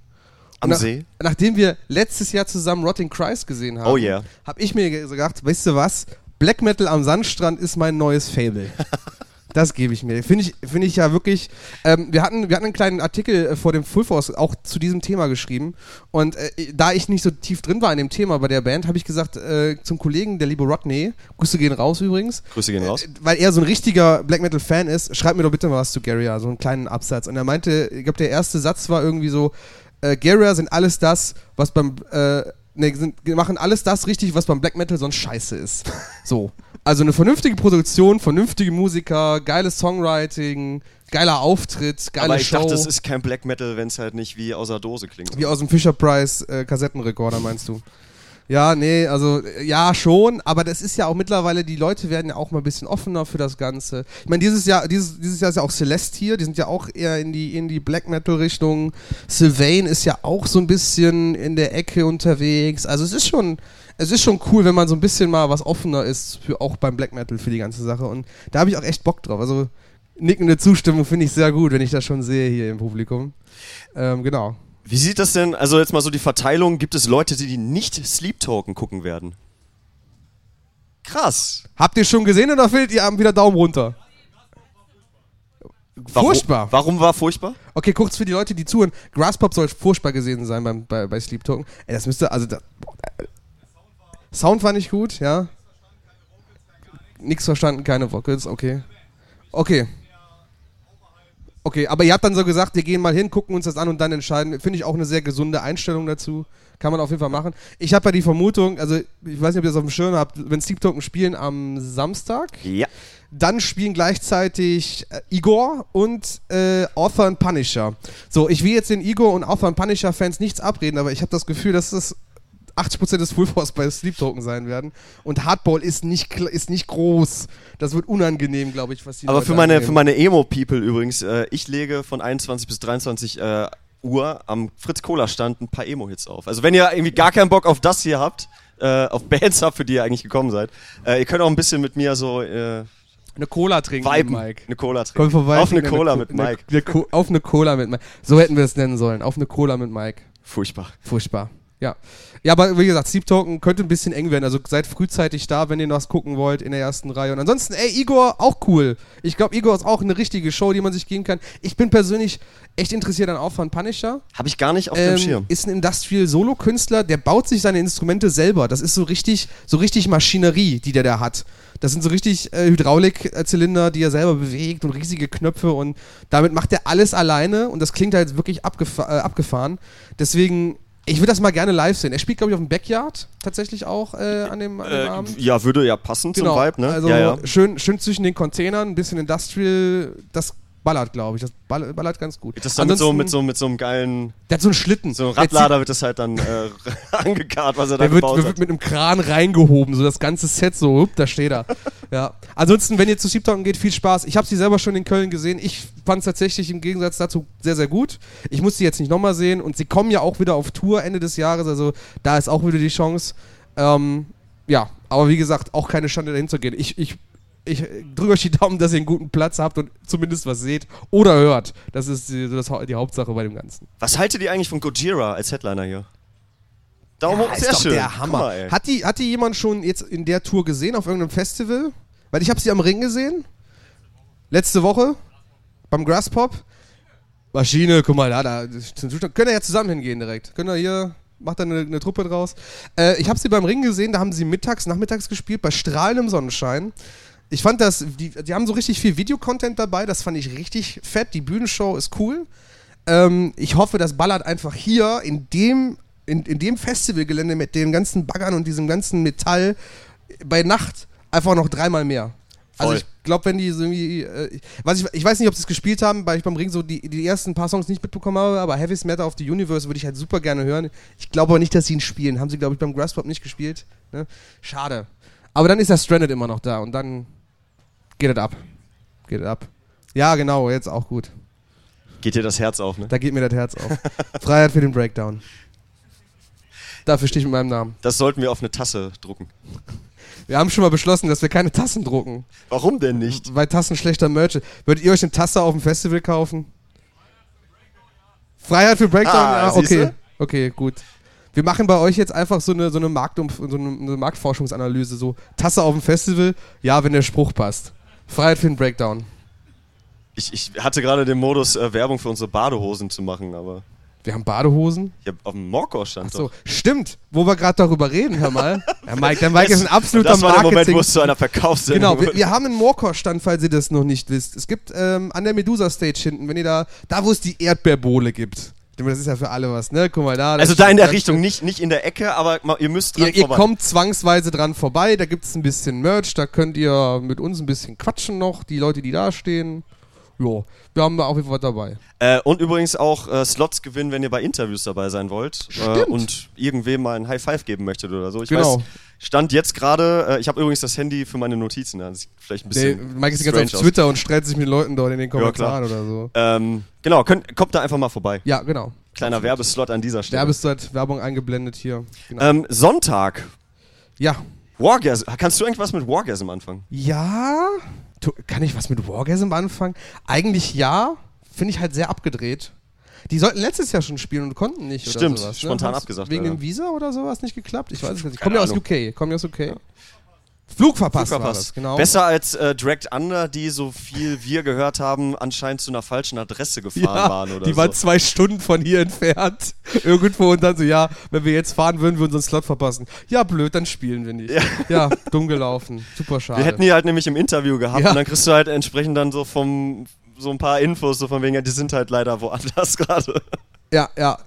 Speaker 2: Am
Speaker 1: nach,
Speaker 2: See.
Speaker 1: Nachdem wir letztes Jahr zusammen Rotting Christ gesehen haben,
Speaker 2: Oh yeah.
Speaker 1: habe ich mir ge- gedacht, weißt du was? Black Metal am Sandstrand ist mein neues Fable. Das gebe ich mir. Finde ich, find ich ja wirklich. Ähm, wir, hatten, wir hatten einen kleinen Artikel äh, vor dem Full Force auch zu diesem Thema geschrieben. Und äh, da ich nicht so tief drin war in dem Thema bei der Band, habe ich gesagt äh, zum Kollegen, der liebe Rodney, Grüße gehen raus übrigens.
Speaker 2: Grüße gehen raus.
Speaker 1: Äh, weil er so ein richtiger Black Metal Fan ist, schreib mir doch bitte mal was zu Garrier, so einen kleinen Absatz. Und er meinte, ich glaube, der erste Satz war irgendwie so: äh, Garrier sind alles das, was beim. Äh, ne, sind, machen alles das richtig, was beim Black Metal sonst scheiße ist. So. Also eine vernünftige Produktion, vernünftige Musiker, geiles Songwriting, geiler Auftritt, geile
Speaker 2: Aber ich
Speaker 1: Show.
Speaker 2: dachte, es ist kein Black Metal, wenn es halt nicht wie aus der Dose klingt.
Speaker 1: wie aus dem Fisher Price äh, Kassettenrekorder, meinst du? Ja, nee, also äh, ja schon, aber das ist ja auch mittlerweile, die Leute werden ja auch mal ein bisschen offener für das Ganze. Ich meine, dieses Jahr, dieses, dieses Jahr ist ja auch Celeste hier, die sind ja auch eher in die, in die Black Metal Richtung. Sylvain ist ja auch so ein bisschen in der Ecke unterwegs. Also es ist schon, es ist schon cool, wenn man so ein bisschen mal was offener ist, für, auch beim Black Metal für die ganze Sache. Und da habe ich auch echt Bock drauf. Also nickende Zustimmung finde ich sehr gut, wenn ich das schon sehe hier im Publikum. Ähm, genau.
Speaker 2: Wie sieht das denn, also jetzt mal so die Verteilung, gibt es Leute, die nicht Sleep Token gucken werden? Krass.
Speaker 1: Habt ihr schon gesehen oder fehlt ihr wieder Daumen runter?
Speaker 2: Warum,
Speaker 1: Furchtbar.
Speaker 2: Warum war furchtbar?
Speaker 1: Okay, kurz für die Leute, die zuhören. Grasspop soll furchtbar gewesen sein beim, bei, bei Sleep Token. Ey, das müsste, also, da, boah, Sound war nicht gut, ja. Nix verstanden, keine Vocals, okay. Okay. Okay, aber ihr habt dann so gesagt, wir gehen mal hin, gucken uns das an und dann entscheiden. Finde ich auch eine sehr gesunde Einstellung dazu. Kann man auf jeden Fall machen. Ich habe ja die Vermutung, also ich weiß nicht, ob ihr das auf dem Schirm habt, wenn Sleep Token spielen am Samstag,
Speaker 2: Ja.
Speaker 1: dann spielen gleichzeitig äh, Igor und äh, Author und Punisher. So, ich will jetzt den Igor und Author und Punisher Fans nichts abreden, aber ich habe das Gefühl, dass das 80% des Full Force bei Sleep Token sein werden. Und Hardball ist nicht, ist nicht groß. Das wird unangenehm, glaube ich, was die
Speaker 2: Aber
Speaker 1: Leute
Speaker 2: für meine,
Speaker 1: annehmen.
Speaker 2: für meine Emo-People übrigens, äh, ich lege von 21 bis 23 äh, Uhr am Fritz-Cola-Stand ein paar Emo-Hits auf. Also wenn ihr irgendwie gar keinen Bock auf das hier habt, äh, auf Bands habt, für die ihr eigentlich gekommen seid, äh, ihr könnt auch ein bisschen mit mir so äh,
Speaker 1: Eine Cola trinken,
Speaker 2: viben.
Speaker 1: Mike.
Speaker 2: Eine Cola
Speaker 1: Komm
Speaker 2: trinken.
Speaker 1: vorbei.
Speaker 2: auf eine Cola
Speaker 1: Co-
Speaker 2: mit
Speaker 1: eine-
Speaker 2: Mike.
Speaker 1: eine Co- auf eine Cola mit Mike. So hätten wir es nennen sollen. Auf eine Cola mit Mike.
Speaker 2: Furchtbar.
Speaker 1: Furchtbar. Ja. Ja, aber wie gesagt, Sleep Token könnte ein bisschen eng werden. Also seid frühzeitig da, wenn ihr noch was gucken wollt in der ersten Reihe. Und ansonsten, ey, Igor, auch cool. Ich glaube, Igor ist auch eine richtige Show, die man sich geben kann. Ich bin persönlich echt interessiert an Aufwand Punisher.
Speaker 2: Habe ich gar nicht auf dem
Speaker 1: Ähm,
Speaker 2: Schirm.
Speaker 1: ist ein Industrial-Solo-Künstler, der baut sich seine Instrumente selber. Das ist so richtig, so richtig Maschinerie, die der da hat. Das sind so richtig äh, Hydraulikzylinder, die er selber bewegt und riesige Knöpfe und damit macht er alles alleine und das klingt halt wirklich abgefa äh, abgefahren. Deswegen, ich würde das mal gerne live sehen. Er spielt, glaube ich, auf dem Backyard tatsächlich auch äh, an dem, an dem
Speaker 2: Äh,
Speaker 1: Abend.
Speaker 2: ja, würde ja passen
Speaker 1: Genau,
Speaker 2: zum Vibe, ne?
Speaker 1: also
Speaker 2: ja, ja.
Speaker 1: Schön, schön zwischen den Containern, ein bisschen Industrial, das ballert, glaube ich. Das ball- ballert ganz gut.
Speaker 2: Das dann mit so, mit, so, mit so einem geilen,
Speaker 1: der hat so einen Schlitten.
Speaker 2: so
Speaker 1: Der zieht-
Speaker 2: Radlader wird das halt dann äh, angekarrt, was er da
Speaker 1: Der wird,
Speaker 2: gebaut
Speaker 1: wird
Speaker 2: hat.
Speaker 1: mit einem Kran reingehoben, so das ganze Set, so, hup, da steht er. ja. Ansonsten, wenn ihr zu Sleep Token geht, viel Spaß. Ich habe sie selber schon in Köln gesehen. Ich fand es tatsächlich im Gegensatz dazu sehr, sehr gut. Ich muss sie jetzt nicht nochmal sehen und sie kommen ja auch wieder auf Tour Ende des Jahres, also da ist auch wieder die Chance. Ähm, ja, aber wie gesagt, auch keine Schande dahin zu gehen. Ich, ich, ich drücke euch die Daumen, dass ihr einen guten Platz habt und zumindest was seht oder hört. Das ist die, das, die Hauptsache bei dem Ganzen.
Speaker 2: Was haltet ihr eigentlich von Gojira als Headliner hier? Daumen
Speaker 1: Ja,
Speaker 2: hoch,
Speaker 1: ist
Speaker 2: sehr schön.
Speaker 1: der Hammer.
Speaker 2: mal,
Speaker 1: hat, die, hat die jemand schon jetzt in der Tour gesehen auf irgendeinem Festival? Weil ich habe sie am Ring gesehen. Letzte Woche beim Grasspop. Maschine, guck mal, da, da ihr ja zusammen hingehen direkt. Könnt ihr hier, macht da eine, eine Truppe draus. Äh, ich habe sie beim Ring gesehen, da haben sie mittags, nachmittags gespielt, bei strahlendem Sonnenschein. Ich fand das, die, die haben so richtig viel Videocontent dabei, das fand ich richtig fett. Die Bühnenshow ist cool. Ähm, ich hoffe, das ballert einfach hier in dem, in, in dem Festivalgelände mit den ganzen Baggern und diesem ganzen Metall bei Nacht einfach noch dreimal mehr. Also
Speaker 2: Voll.
Speaker 1: ich glaube, wenn die so irgendwie, äh, was ich, ich weiß nicht, ob sie es gespielt haben, weil ich beim Ring so die, die ersten paar Songs nicht mitbekommen habe, aber Heavy's Matter of the Universe würde ich halt super gerne hören. Ich glaube aber nicht, dass sie ihn spielen. Haben sie, glaube ich, beim Grasspop nicht gespielt. Ne? Schade. Aber dann ist der Stranded immer noch da und dann geht es ab. Geht es ab. Ja, genau, jetzt auch gut.
Speaker 2: Geht dir das Herz auf, ne?
Speaker 1: Da geht mir das Herz auf. Freiheit für den Breakdown. Dafür stehe ich mit meinem Namen.
Speaker 2: Das sollten wir auf eine Tasse drucken.
Speaker 1: Wir haben schon mal beschlossen, dass wir keine Tassen drucken,
Speaker 2: Warum denn nicht?
Speaker 1: weil Tassen schlechter Merch ist. Würdet ihr euch eine Tasse auf dem Festival kaufen? Freiheit für Breakdown?
Speaker 2: Ah,
Speaker 1: ja, okay. Okay, gut. Wir machen bei euch jetzt einfach so eine, so eine, Markt so eine, eine Marktforschungsanalyse. So, Tasse auf dem Festival, ja, wenn der Spruch passt. Freiheit für den Breakdown.
Speaker 2: Ich, ich hatte gerade den Modus, äh, Werbung für unsere Badehosen zu machen, aber.
Speaker 1: Wir haben Badehosen.
Speaker 2: Ja, auf dem Morkor stand
Speaker 1: Ach so,
Speaker 2: doch.
Speaker 1: stimmt. Wo wir gerade darüber reden, hör mal. Ja, Mike, der Mike ist ein absoluter
Speaker 2: Das war der Moment, wo es zu einer Verkaufssendung
Speaker 1: Genau, wir, wir haben einen Morkor-Stand, falls ihr das noch nicht wisst. Es gibt ähm, an der Medusa-Stage hinten, wenn ihr da, da wo es die Erdbeerbohle gibt. Das ist ja für alle was, ne? Guck mal da.
Speaker 2: Also da in der Richtung, nicht, nicht in der Ecke, aber ihr müsst dran
Speaker 1: Ihr, ihr
Speaker 2: vorbei.
Speaker 1: kommt zwangsweise dran vorbei, da gibt es ein bisschen Merch, da könnt ihr mit uns ein bisschen quatschen noch, die Leute, die da stehen. Jo, wir haben da auf jeden Fall was dabei.
Speaker 2: Äh, und übrigens auch äh, Slots gewinnen, wenn ihr bei Interviews dabei sein wollt äh,
Speaker 1: Stimmt.
Speaker 2: und irgendwem mal ein High Five geben möchtet oder so. Ich
Speaker 1: Genau.
Speaker 2: weiß, stand jetzt gerade, äh, ich habe übrigens das Handy für meine Notizen, da sieht vielleicht ein
Speaker 1: Nee,
Speaker 2: bisschen.
Speaker 1: Mike ist die ganze Zeit auf Twitter und streitet sich mit Leuten dort in den. Kommentaren oder so.
Speaker 2: Ähm, genau, könnt, kommt da einfach mal vorbei.
Speaker 1: Ja, genau.
Speaker 2: Kleiner Werbeslot an dieser Stelle.
Speaker 1: Werbestat, Werbung eingeblendet hier. Genau.
Speaker 2: Ähm, Sonntag.
Speaker 1: ja.
Speaker 2: Wargasm. Kannst du irgendwas mit Wargasm anfangen?
Speaker 1: Ja. Tu- Kann ich was mit Wargasm anfangen? Eigentlich ja. Finde ich halt sehr abgedreht. Die sollten letztes Jahr schon spielen und konnten nicht.
Speaker 2: Stimmt,
Speaker 1: sowas, ne?
Speaker 2: spontan
Speaker 1: Hat's
Speaker 2: abgesagt,
Speaker 1: Wegen dem Visa oder sowas nicht geklappt? Ich weiß es nicht. Ich
Speaker 2: Keine
Speaker 1: komme ja aus. UK. Komme ja aus UK. Flug verpasst,
Speaker 2: Flug verpasst.
Speaker 1: das, genau.
Speaker 2: Besser als äh, Dragged Under, die so viel wir gehört haben, anscheinend zu einer falschen Adresse gefahren
Speaker 1: ja,
Speaker 2: waren oder
Speaker 1: die
Speaker 2: so.
Speaker 1: waren zwei Stunden von hier entfernt. Irgendwo und dann so, ja, wenn wir jetzt fahren, würden wir unseren Slot verpassen. Ja, blöd, dann spielen wir nicht.
Speaker 2: Ja.
Speaker 1: Ja, dumm gelaufen. Super schade.
Speaker 2: Wir hätten die halt nämlich im Interview gehabt
Speaker 1: Ja.
Speaker 2: und dann kriegst du halt entsprechend dann so vom so ein paar Infos, so von wegen, ja, die sind halt leider woanders gerade.
Speaker 1: Ja, ja.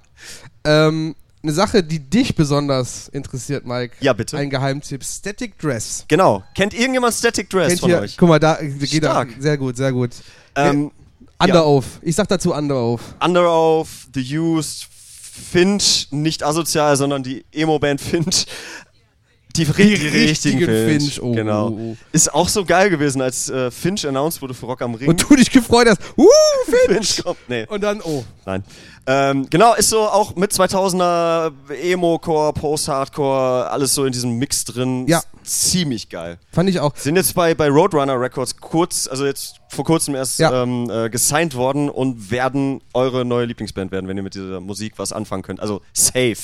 Speaker 1: Ähm, eine Sache, die dich besonders interessiert, Mike.
Speaker 2: Ja, bitte.
Speaker 1: Ein Geheimtipp. Static Dress.
Speaker 2: Genau. Kennt irgendjemand Static Dress
Speaker 1: Kennt
Speaker 2: von
Speaker 1: ihr,
Speaker 2: euch?
Speaker 1: guck mal, da geht.
Speaker 2: Stark.
Speaker 1: Sehr gut, sehr gut.
Speaker 2: Ähm,
Speaker 1: Under
Speaker 2: ja.
Speaker 1: Oath. Ich sag dazu Under Oath.
Speaker 2: Under Oath, The Used, Finch, nicht asozial, sondern die Emo-Band Finch. Die, ri- die richtigen
Speaker 1: richtigen
Speaker 2: Finch.
Speaker 1: Finch, oh,
Speaker 2: genau.
Speaker 1: oh, oh.
Speaker 2: Ist auch so geil gewesen, als äh, Finch announced wurde für Rock am Ring.
Speaker 1: Und du dich gefreut hast. Uh, Finch!
Speaker 2: Finch kommt. Nee.
Speaker 1: Und dann, oh.
Speaker 2: Nein. Ähm, genau, ist so auch mit 2000er Emo-Core, Post-Hardcore, alles so in diesem Mix drin.
Speaker 1: Ja.
Speaker 2: Ist ziemlich geil.
Speaker 1: Fand ich auch.
Speaker 2: Sind jetzt bei, bei Roadrunner Records kurz, also jetzt vor kurzem erst
Speaker 1: Ja.
Speaker 2: ähm, äh, gesigned worden und werden eure neue Lieblingsband werden, wenn ihr mit dieser Musik was anfangen könnt. Also safe.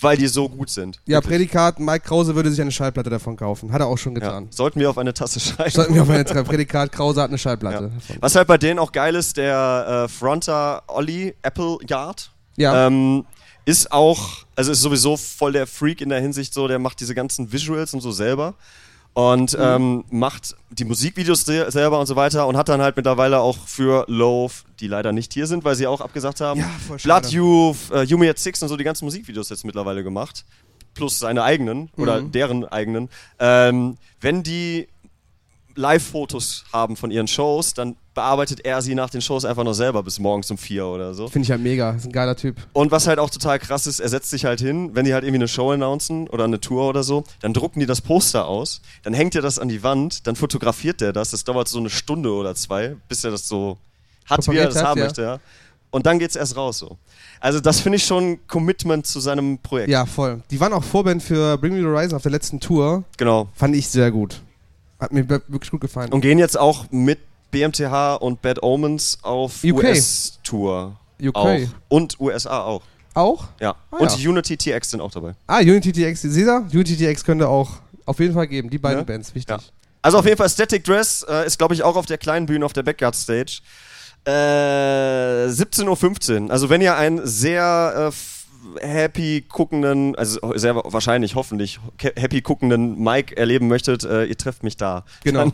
Speaker 2: Weil die so gut sind.
Speaker 1: Ja,
Speaker 2: Wirklich.
Speaker 1: Prädikat, Mike Krause würde sich eine Schallplatte davon kaufen. Hat er auch schon
Speaker 2: ja.
Speaker 1: getan.
Speaker 2: Sollten wir auf eine Tasse schreiben.
Speaker 1: Sollten wir auf eine Tre- Prädikat, Krause hat eine Schallplatte.
Speaker 2: Ja. Was halt bei denen auch geil ist, der äh, Fronter Olli Appleyard
Speaker 1: Ja.
Speaker 2: ähm, ist auch, also ist sowieso voll der Freak in der Hinsicht so, der macht diese ganzen Visuals und so selber und
Speaker 1: Mhm.
Speaker 2: ähm, macht die Musikvideos se- selber und so weiter und hat dann halt mittlerweile auch für Loaf, die leider nicht hier sind, weil sie auch abgesagt haben,
Speaker 1: Ja.
Speaker 2: Blood Youth, äh, Yumi at Six und so die ganzen Musikvideos jetzt mittlerweile gemacht. Plus seine eigenen oder
Speaker 1: Mhm.
Speaker 2: deren eigenen. Ähm, wenn die Live-Fotos haben von ihren Shows, dann bearbeitet er sie nach den Shows einfach noch selber bis morgens um vier oder so.
Speaker 1: Finde ich ja mega. Ist ein geiler Typ.
Speaker 2: Und was halt auch total krass ist, er setzt sich halt hin, wenn die halt irgendwie eine Show announcen oder eine Tour oder so, dann drucken die das Poster aus, dann hängt er das an die Wand, dann fotografiert der das, das dauert so eine Stunde oder zwei, bis er das so hat, wie er das haben
Speaker 1: ja.
Speaker 2: möchte, ja. Und dann geht's erst raus so. Also das finde ich schon ein Commitment zu seinem Projekt.
Speaker 1: Ja, voll. Die waren auch Vorband für Bring Me the Horizon auf der letzten Tour.
Speaker 2: Genau.
Speaker 1: Fand ich sehr gut. Hat mir wirklich gut gefallen.
Speaker 2: Und gehen jetzt auch mit BMTH und Bad Omens auf
Speaker 1: UK.
Speaker 2: US-Tour.
Speaker 1: UK.
Speaker 2: Auch. Und USA auch.
Speaker 1: Auch?
Speaker 2: Ja.
Speaker 1: Ah,
Speaker 2: und
Speaker 1: ja.
Speaker 2: Unity TX sind auch dabei.
Speaker 1: Ah, Unity TX. Caesar? Unity TX könnte auch auf jeden Fall geben. Die beiden
Speaker 2: Ja?
Speaker 1: Bands, wichtig.
Speaker 2: Ja. Also auf jeden Fall Static Dress äh, ist, glaube ich, auch auf der kleinen Bühne auf der Backyard Stage. Äh, 17.15 Uhr. Also wenn ihr einen sehr äh, happy guckenden, also sehr wahrscheinlich, hoffentlich happy guckenden Mike erleben möchtet, äh, ihr trefft mich da.
Speaker 1: Genau.
Speaker 2: Dann,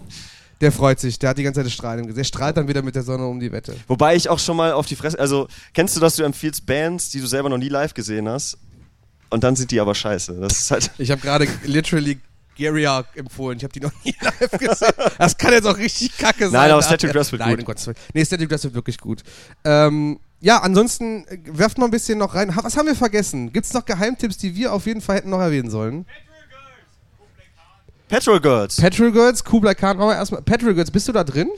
Speaker 1: Der freut sich. Der hat die ganze Zeit Strahlen. Der strahlt dann wieder mit der Sonne um die Wette.
Speaker 2: wobei ich auch schon mal auf die Fresse, also kennst du, dass du empfiehlst Bands, die du selber noch nie live gesehen hast? Und dann sind die aber scheiße. Das ist halt.
Speaker 1: Ich habe gerade literally Garia empfohlen. Ich habe die noch nie live gesehen. Das kann jetzt auch richtig kacke sein.
Speaker 2: Nein, aber Static Dress wird
Speaker 1: Nein,
Speaker 2: gut.
Speaker 1: um Gottes Willen. Nee, Static Dress wird wirklich gut. Ähm, ja, ansonsten äh, werft mal ein bisschen noch rein. Was haben wir vergessen? Gibt es noch Geheimtipps, die wir auf jeden Fall hätten noch erwähnen sollen?
Speaker 2: Petrol Girls.
Speaker 1: Petrol Girls, Kublai Khan, brauchen wir erstmal. Petrol Girls, bist du da drin?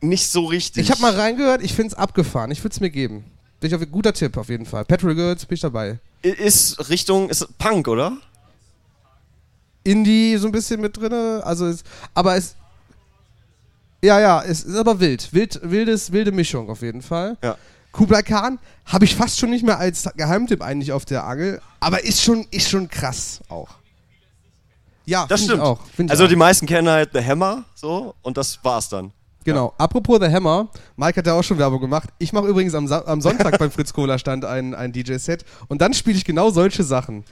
Speaker 2: nicht so richtig.
Speaker 1: Ich habe mal reingehört, ich finde es abgefahren. Ich würde es mir geben. Bin ich auf, guter Tipp auf jeden Fall. Petrol Girls, bin ich dabei.
Speaker 2: Ist Richtung, ist Punk, oder?
Speaker 1: Indie so ein bisschen mit drinne, also es, aber es ja, ja, es ist aber wild. wild wildes, wilde Mischung auf jeden Fall.
Speaker 2: Ja.
Speaker 1: Kublai Khan habe ich fast schon nicht mehr als Geheimtipp eigentlich auf der Angel, aber ist schon, ist schon krass auch. Ja,
Speaker 2: Das stimmt.
Speaker 1: auch.
Speaker 2: also
Speaker 1: auch.
Speaker 2: die meisten kennen halt The Hammer so und das war's dann.
Speaker 1: Genau. Apropos The Hammer, Mike hat ja auch schon Werbung gemacht. Ich mache übrigens am, Sa am Sonntag beim Fritz Kohler Stand ein, ein DJ-Set und dann spiele ich genau solche Sachen.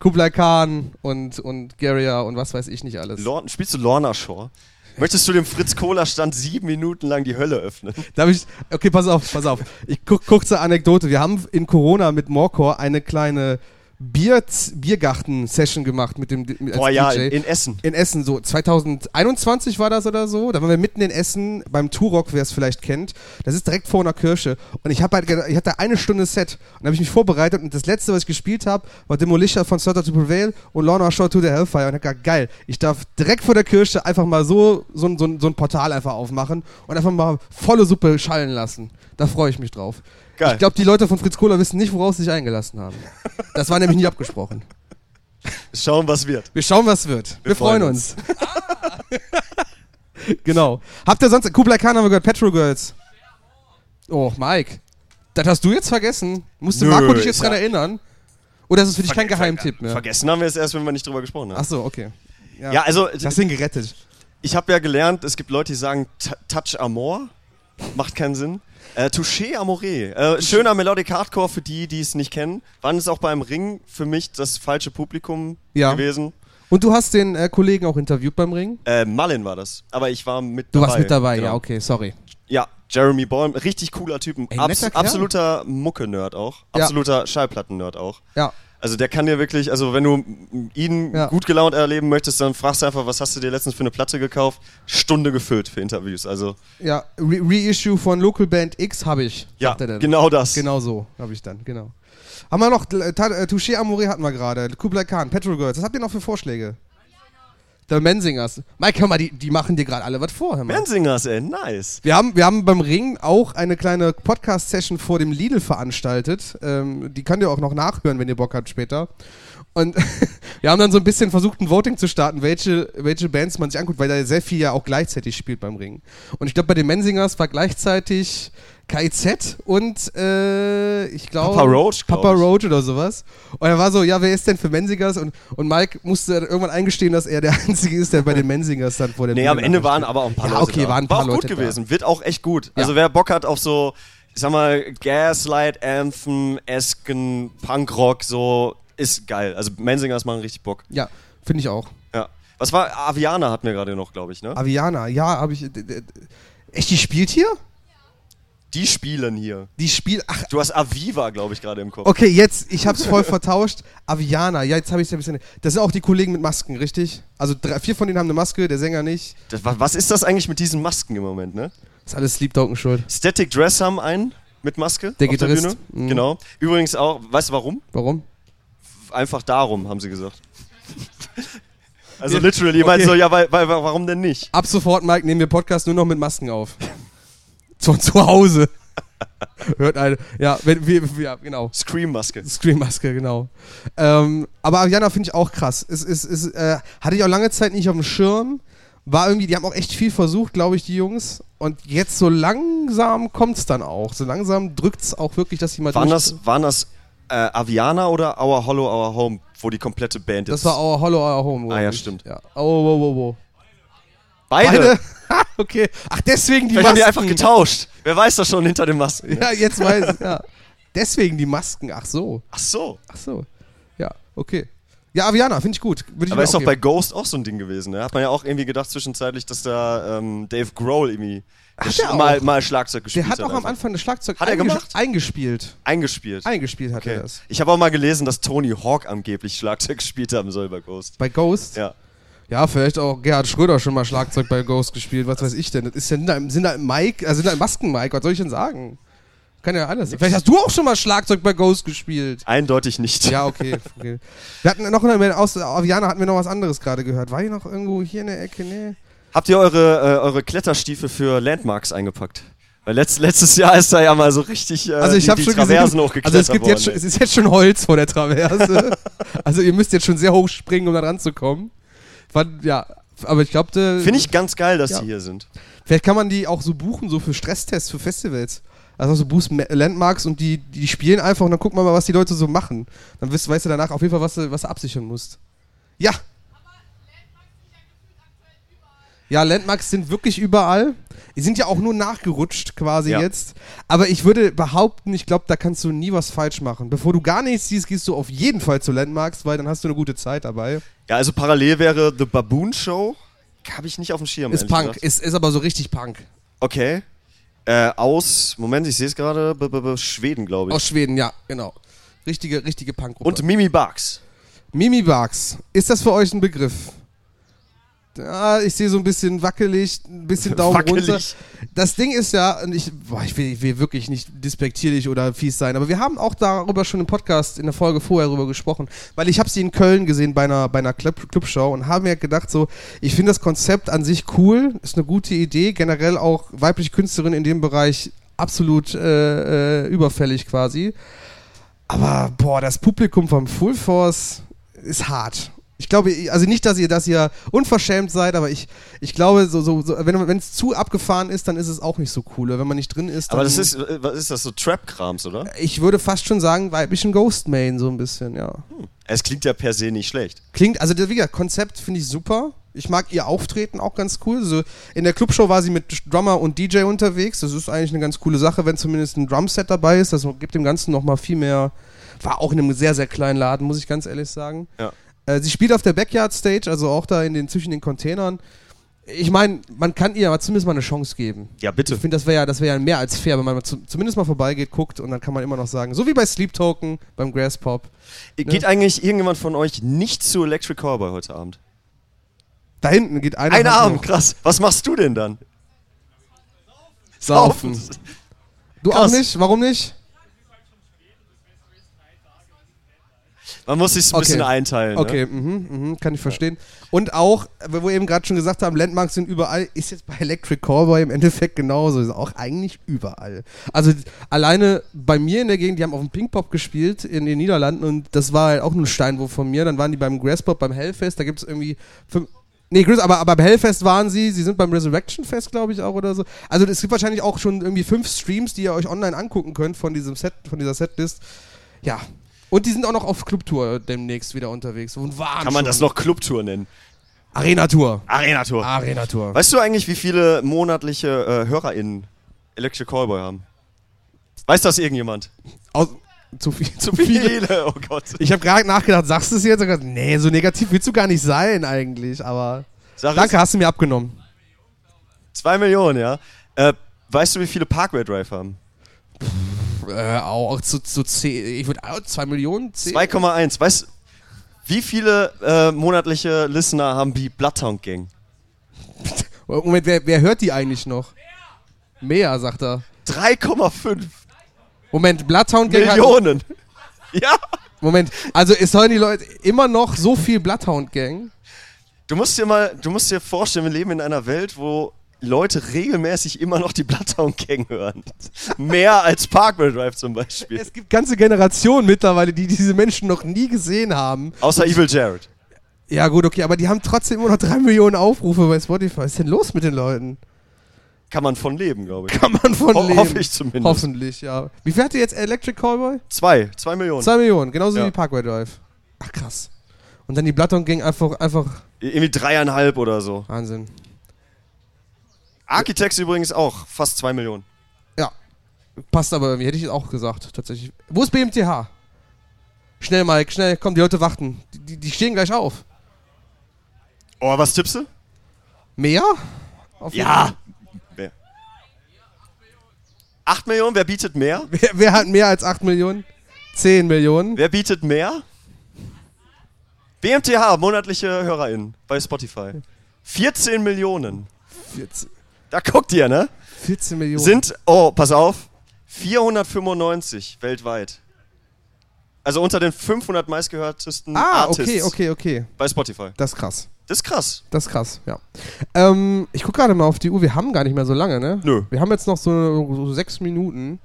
Speaker 1: Kublai Khan und, und Garia und was weiß ich nicht alles.
Speaker 2: Lorn, spielst du Lorna Shore? Möchtest du dem Fritz Kohler Stand sieben Minuten lang die Hölle öffnen?
Speaker 1: Darf ich. Okay, pass auf, pass auf. Ich guck, kurze Anekdote. Wir haben in Corona mit Morcor eine kleine Bier, Biergarten-Session gemacht mit dem mit,
Speaker 2: Boah, ja,
Speaker 1: DJ.
Speaker 2: in, Essen.
Speaker 1: in Essen, so 2021 war das oder so. Da waren wir mitten in Essen beim Turok, wer es vielleicht kennt. Das ist direkt vor einer Kirche. Und ich habe halt, ich hatte eine Stunde Set und habe ich mich vorbereitet und das letzte, was ich gespielt habe, war Demolition von Slaughter to Prevail und Lorna Shore to the Hellfire. Und ich hab gedacht, geil, ich darf direkt vor der Kirche einfach mal so, so, ein- so, so ein Portal einfach aufmachen und einfach mal volle Suppe schallen lassen. Da freue ich mich drauf.
Speaker 2: Geil.
Speaker 1: Ich glaube, die Leute von Fritz Kohler wissen nicht, worauf sie sich eingelassen haben. Das war nämlich nie abgesprochen.
Speaker 2: Schauen, was wird.
Speaker 1: Wir schauen, was wird. Wir, freuen
Speaker 2: freuen
Speaker 1: uns. genau. Habt ihr sonst. Kublai Khan haben wir gehört, Petro Girls. Oh, Mike. Das hast du jetzt vergessen. Musste
Speaker 2: Nö,
Speaker 1: Marco dich jetzt dran
Speaker 2: ja-
Speaker 1: erinnern? Oder ist es für dich kein
Speaker 2: Ver-
Speaker 1: Geheimtipp mehr?
Speaker 2: Vergessen haben wir es erst, wenn wir nicht drüber gesprochen haben.
Speaker 1: Achso, okay.
Speaker 2: Ja, also
Speaker 1: Du hast ihn gerettet.
Speaker 2: ich habe ja gelernt, es gibt Leute, die sagen Touch Amor. Macht keinen Sinn. Äh, Touché Amoré. Äh, schöner Melodic Hardcore für die, die es nicht kennen. Wann ist auch beim Ring für mich das falsche Publikum
Speaker 1: Ja.
Speaker 2: gewesen?
Speaker 1: Und du hast den äh, Kollegen auch interviewt beim Ring?
Speaker 2: Äh, Mullin war das. Aber ich war mit
Speaker 1: Du
Speaker 2: dabei.
Speaker 1: warst mit dabei,
Speaker 2: Genau.
Speaker 1: ja, okay, sorry.
Speaker 2: Ja, Jeremy Bäum, richtig cooler Typ.
Speaker 1: Ey,
Speaker 2: Abs absoluter Mucke-Nerd auch.
Speaker 1: Ja.
Speaker 2: Absoluter Schallplatten-Nerd auch.
Speaker 1: Ja.
Speaker 2: Also der kann dir wirklich, also wenn du ihn
Speaker 1: Ja.
Speaker 2: gut gelaunt erleben möchtest, dann fragst du einfach, was hast du dir letztens für eine Platte gekauft? Stunde gefüllt für Interviews. Also
Speaker 1: Ja, Re Reissue von Local Band X habe ich.
Speaker 2: ja,
Speaker 1: er
Speaker 2: genau das.
Speaker 1: Genau so habe ich dann, genau. Haben wir noch, äh, äh, Touché Amore hatten wir gerade, Kublai Khan, Petrol Girls, was habt ihr noch für Vorschläge? The Mensingers. Mike, hör mal, die, die machen dir gerade alle was vor, hör mal.
Speaker 2: Mansingers, ey, nice.
Speaker 1: Wir haben, wir haben beim Ring auch eine kleine Podcast-Session vor dem Lidl veranstaltet. Ähm, die könnt ihr auch noch nachhören, wenn ihr Bock habt später. Und wir haben dann so ein bisschen versucht, ein Voting zu starten, welche, welche Bands man sich anguckt, weil da sehr viel ja auch gleichzeitig spielt beim Ring. Und ich glaube, bei den Mensingers war gleichzeitig KIZ und äh, ich glaube
Speaker 2: Papa Roach, glaub
Speaker 1: Papa. Roach oder sowas. Und er war so, ja, wer ist denn für Mensingers? Und, und Mike musste dann irgendwann eingestehen, dass er der Einzige ist, der bei den Mensingers dann vor der
Speaker 2: Nee,
Speaker 1: Bühne
Speaker 2: am Ende waren aber auch ein paar
Speaker 1: ja,
Speaker 2: Leute
Speaker 1: okay,
Speaker 2: da.
Speaker 1: waren ein paar
Speaker 2: War auch
Speaker 1: Leute
Speaker 2: gut
Speaker 1: da.
Speaker 2: gewesen. Wird auch echt gut.
Speaker 1: Ja.
Speaker 2: Also wer Bock hat auf so, ich sag mal, Gaslight Anthem, Esken, Punkrock, so, ist geil. Also Mansingers machen richtig Bock.
Speaker 1: Ja, finde ich auch.
Speaker 2: Ja. Was war, Aviana hatten wir gerade noch, glaube ich, ne?
Speaker 1: Aviana, ja, habe ich. Echt, die spielt hier?
Speaker 2: Die spielen hier.
Speaker 1: Die spielt. Ach,
Speaker 2: Du hast Aviva, glaube ich, gerade im Kopf.
Speaker 1: okay, jetzt, ich hab's voll vertauscht. Aviana, ja, jetzt habe ich ein bisschen. Das sind auch die Kollegen mit Masken, richtig? Also drei, vier von denen haben eine Maske, der Sänger nicht.
Speaker 2: Das, wa- was ist das eigentlich mit diesen Masken im Moment, ne?
Speaker 1: ist alles Sleep Token schuld.
Speaker 2: Static Dress haben einen mit Maske
Speaker 1: Der
Speaker 2: auf der
Speaker 1: Gitarrist.
Speaker 2: Bühne.
Speaker 1: Mhm.
Speaker 2: Genau. Übrigens auch, weißt du warum?
Speaker 1: Warum?
Speaker 2: Einfach darum, haben sie gesagt. Also literally, okay.
Speaker 1: okay.
Speaker 2: so, ja, weil, weil, warum denn nicht?
Speaker 1: Ab sofort, Mike, nehmen wir Podcast nur noch mit Masken auf. Zu, zu Hause. Hört eine. Ja, wenn, wir, ja, genau.
Speaker 2: Scream-Maske.
Speaker 1: Scream-Maske, genau. Ähm, aber Aviana finde ich auch krass. Es, es, es, äh, hatte ich auch lange Zeit nicht auf dem Schirm. War irgendwie, die haben auch echt viel versucht, glaube ich, die Jungs. Und jetzt so langsam kommt es dann auch. So langsam drückt es auch wirklich, dass die mal
Speaker 2: Waren das, waren das äh, Aviana oder Our Hollow, Our Home, wo die komplette Band jetzt...
Speaker 1: Das war Our Hollow, Our Home.
Speaker 2: Ah, ja, stimmt.
Speaker 1: Ja. Oh, oh, oh, oh.
Speaker 2: Beide?
Speaker 1: Beide? Okay. Ach, deswegen die
Speaker 2: Vielleicht haben
Speaker 1: Masken.
Speaker 2: die einfach getauscht. Wer weiß das schon hinter den Masken. ne?
Speaker 1: Ja, jetzt weiß ich. Ja. Deswegen die Masken. Ach so.
Speaker 2: Ach so.
Speaker 1: Ach so. Ja, okay. Ja, Aviana, finde ich gut. Ich
Speaker 2: Aber ist doch bei. Ghost auch so ein Ding gewesen. Ne? Hat man ja auch irgendwie gedacht zwischenzeitlich, dass da ähm, Dave Grohl irgendwie
Speaker 1: Hat er
Speaker 2: mal, mal Schlagzeug gespielt
Speaker 1: Der hat auch am. Anfang das Schlagzeug
Speaker 2: Hat er gemacht?
Speaker 1: eingespielt.
Speaker 2: eingespielt.
Speaker 1: Eingespielt hat er
Speaker 2: Okay.
Speaker 1: das.
Speaker 2: Ich habe auch mal gelesen, dass Tony Hawk angeblich Schlagzeug gespielt haben soll bei Ghost.
Speaker 1: Bei Ghost?
Speaker 2: Ja.
Speaker 1: Ja, vielleicht auch Gerhard Schröder schon mal Schlagzeug bei Ghost gespielt. Was weiß ich denn? Das ist ja, sind da, sind da Mike, also sind da Masken-Mike, was soll ich denn sagen? Kann ja alles. Vielleicht hast du auch schon mal Schlagzeug bei Ghost gespielt.
Speaker 2: Eindeutig nicht.
Speaker 1: Ja, okay. okay. Wir hatten noch eine, aus Aviana hatten wir noch was anderes gerade gehört. War hier noch irgendwo hier in der Ecke? Nee.
Speaker 2: Habt ihr eure, äh, eure Kletterstiefel für Landmarks eingepackt? Weil letzt, letztes Jahr ist da ja mal so richtig äh,
Speaker 1: Also ich
Speaker 2: die, die
Speaker 1: schon
Speaker 2: Traversen
Speaker 1: gesehen,
Speaker 2: hochgeklettert
Speaker 1: also es gibt jetzt schon,
Speaker 2: worden,
Speaker 1: es ist jetzt schon Holz vor der Traverse. also ihr müsst jetzt schon sehr hoch springen, um da ranzukommen. Fand- Ja, aber ich glaube,
Speaker 2: ey. Finde ich ganz geil, dass
Speaker 1: Ja.
Speaker 2: die hier sind.
Speaker 1: vielleicht kann man die auch so buchen, so für Stresstests, für Festivals. Also so Boost Ma- Landmarks und die, die spielen einfach und dann gucken wir mal, was die Leute so machen. Dann weißt, weißt du danach auf jeden Fall, was du, was du absichern musst. Ja. Ja, Landmarks sind wirklich überall. Die sind ja auch nur nachgerutscht quasi
Speaker 2: Ja.
Speaker 1: jetzt. Aber ich würde behaupten, ich glaube, da kannst du nie was falsch machen. Bevor du gar nichts siehst, gehst du auf jeden Fall zu Landmarks, weil dann hast du eine gute Zeit dabei.
Speaker 2: Ja, also parallel wäre The Baboon Show. Habe ich nicht auf dem Schirm.
Speaker 1: Ist Punk,
Speaker 2: gesagt.
Speaker 1: ist, ist aber so richtig Punk.
Speaker 2: Okay. Äh, aus, Moment, ich sehe es gerade, Schweden, glaube ich.
Speaker 1: Aus Schweden, ja, genau. Richtige, richtige Punkgruppe.
Speaker 2: Und Mimi Bugs.
Speaker 1: Mimi Bugs, ist das für euch ein Begriff? Ja, ich sehe so ein bisschen wackelig, ein bisschen Daumen
Speaker 2: Wackelig.
Speaker 1: runter. Das Ding ist ja, und ich, boah, ich, will, ich will wirklich nicht despektierlich oder fies sein, aber wir haben auch darüber schon im Podcast in der Folge vorher darüber gesprochen, weil ich habe sie in Köln gesehen bei einer, bei einer Club, Clubshow und habe mir gedacht, so, ich finde das Konzept an sich cool, ist eine gute Idee, generell auch weibliche Künstlerin in dem Bereich absolut äh, äh, überfällig quasi. Aber boah, das Publikum vom Full Force ist hart. Ich glaube, also nicht, dass ihr, dass ihr unverschämt seid, aber ich, ich glaube, so, so, so, wenn es zu abgefahren ist, dann ist es auch nicht so cool. Wenn man nicht drin ist, dann,
Speaker 2: Aber das ist, äh, was ist das, so Trap-Krams, oder?
Speaker 1: ich würde fast schon sagen, weiblichen Ghost Main so ein bisschen, ja.
Speaker 2: Es klingt ja per se nicht schlecht.
Speaker 1: Klingt, also das, wie gesagt, Konzept finde ich super. Ich mag ihr Auftreten auch ganz cool. So, in der Clubshow war sie mit Drummer und DJ unterwegs. Das ist eigentlich eine ganz coole Sache, wenn zumindest ein Drumset dabei ist. Das gibt dem Ganzen nochmal viel mehr. War auch in einem sehr, sehr kleinen Laden, muss ich ganz ehrlich sagen.
Speaker 2: Ja.
Speaker 1: Äh, sie spielt auf der Backyard Stage, also auch da in den, zwischen den Containern. Ich meine, man kann ihr aber zumindest mal eine Chance geben.
Speaker 2: Ja, bitte.
Speaker 1: Ich finde, das wäre ja, das wär ja mehr als fair, wenn man mal zu, zumindest mal vorbeigeht, guckt und dann kann man immer noch sagen, so wie bei Sleep Token, beim Grass Pop.
Speaker 2: Geht eigentlich irgendjemand von euch nicht zu Electric Cowboy heute Abend?
Speaker 1: Da hinten geht einer.
Speaker 2: Ein
Speaker 1: Hand
Speaker 2: Abend,
Speaker 1: hoch.
Speaker 2: krass. Was machst du denn dann?
Speaker 1: Saufen. Du
Speaker 2: Krass.
Speaker 1: auch nicht? Warum nicht?
Speaker 2: Man muss sich ein
Speaker 1: Okay.
Speaker 2: bisschen einteilen. Ne?
Speaker 1: Okay, mhm, mhm, kann ich verstehen. Und auch, wo wir eben gerade schon gesagt haben, Landmarks sind überall, ist jetzt bei Electric Callboy im Endeffekt genauso. Ist auch eigentlich überall. Also alleine bei mir in der Gegend, die haben auf dem Pink Pop gespielt in den Niederlanden und das war halt auch nur ein Steinwurf von mir. Dann waren die beim Grass Pop, beim Hellfest, da gibt es irgendwie fünf. Nee, Chris, aber, aber beim Hellfest waren sie, sie sind beim Resurrection Fest, glaube ich, auch oder so. Also es gibt wahrscheinlich auch schon irgendwie fünf Streams, die ihr euch online angucken könnt von diesem Set, von dieser Setlist. Ja. Und die sind auch noch auf Clubtour demnächst wieder unterwegs. Und waren
Speaker 2: Kann man
Speaker 1: schon.
Speaker 2: das noch Clubtour nennen?
Speaker 1: Arena-Tour.
Speaker 2: Arena-Tour.
Speaker 1: Arena-Tour.
Speaker 2: Weißt du eigentlich, wie viele monatliche äh, HörerInnen Electric Callboy haben? Weiß das irgendjemand?
Speaker 1: Aus, zu viel.
Speaker 2: Zu viele, oh Gott.
Speaker 1: Ich habe gerade nachgedacht, sagst du es jetzt? Gedacht, Nee, so negativ willst du gar nicht sein eigentlich, aber.
Speaker 2: Sag
Speaker 1: Danke, hast du mir abgenommen.
Speaker 2: Zwei Millionen, ja. Äh, weißt du, wie viele Parkway Drive haben?
Speaker 1: Äh, auch zu, zu zehn, ich würde auch zwei Millionen? Zehn?
Speaker 2: 2,1. Weißt du, wie viele äh, monatliche Listener haben die Bloodhound Gang?
Speaker 1: Moment, wer, wer hört die eigentlich noch? Mehr, sagt er.
Speaker 2: 3,5
Speaker 1: Moment, Bloodhound Gang hat,
Speaker 2: Millionen. Ja.
Speaker 1: Moment, also es hören die Leute immer noch so viel Bloodhound Gang?
Speaker 2: Du musst dir mal, du musst dir vorstellen, wir leben in einer Welt, wo Leute regelmäßig immer noch die Bloodhound Gang hören. Mehr als Parkway Drive zum Beispiel.
Speaker 1: Es gibt ganze Generationen mittlerweile, die diese Menschen noch nie gesehen haben.
Speaker 2: Außer Evil Jared.
Speaker 1: Ja, gut, okay, aber die haben trotzdem immer noch drei Millionen Aufrufe bei Spotify. Was ist denn los mit den Leuten?
Speaker 2: Kann man von leben, glaube ich.
Speaker 1: Kann man von
Speaker 2: Ho
Speaker 1: leben.
Speaker 2: hoffe ich zumindest.
Speaker 1: Hoffentlich, ja. Wie viel hat ihr jetzt Electric Callboy?
Speaker 2: Zwei. Zwei Millionen.
Speaker 1: Zwei Millionen, genauso
Speaker 2: Ja.
Speaker 1: wie Parkway Drive. Ach, krass. Und dann die Bloodhound Gang einfach, einfach
Speaker 2: Irgendwie dreieinhalb oder so.
Speaker 1: Wahnsinn.
Speaker 2: Architects übrigens auch fast zwei Millionen.
Speaker 1: Ja. Passt aber irgendwie, hätte ich auch gesagt, tatsächlich. Wo ist BMTH? Schnell, Mike, schnell, komm, die Leute warten. Die, die, die stehen gleich auf.
Speaker 2: Oh, was tippst du?
Speaker 1: Mehr? Auf
Speaker 2: Ja. Wer? Acht Millionen? Wer bietet mehr?
Speaker 1: Wer, wer hat mehr als 8 Millionen? 10 Millionen.
Speaker 2: Wer bietet mehr? BMTH, monatliche HörerInnen bei Spotify. 14 Millionen.
Speaker 1: 14,
Speaker 2: Da guckt ihr, ne?
Speaker 1: 14 Millionen.
Speaker 2: Sind, oh, pass auf, 495 weltweit. Also unter den 500 meistgehörtesten
Speaker 1: ah,
Speaker 2: Artists
Speaker 1: okay, okay, okay.
Speaker 2: bei Spotify.
Speaker 1: Das ist krass.
Speaker 2: Das ist krass.
Speaker 1: Das ist krass, ja. Ähm, ich gucke gerade mal auf die Uhr. Wir haben gar nicht mehr so lange, ne?
Speaker 2: Nö.
Speaker 1: Wir haben jetzt noch so, so sechs Minuten.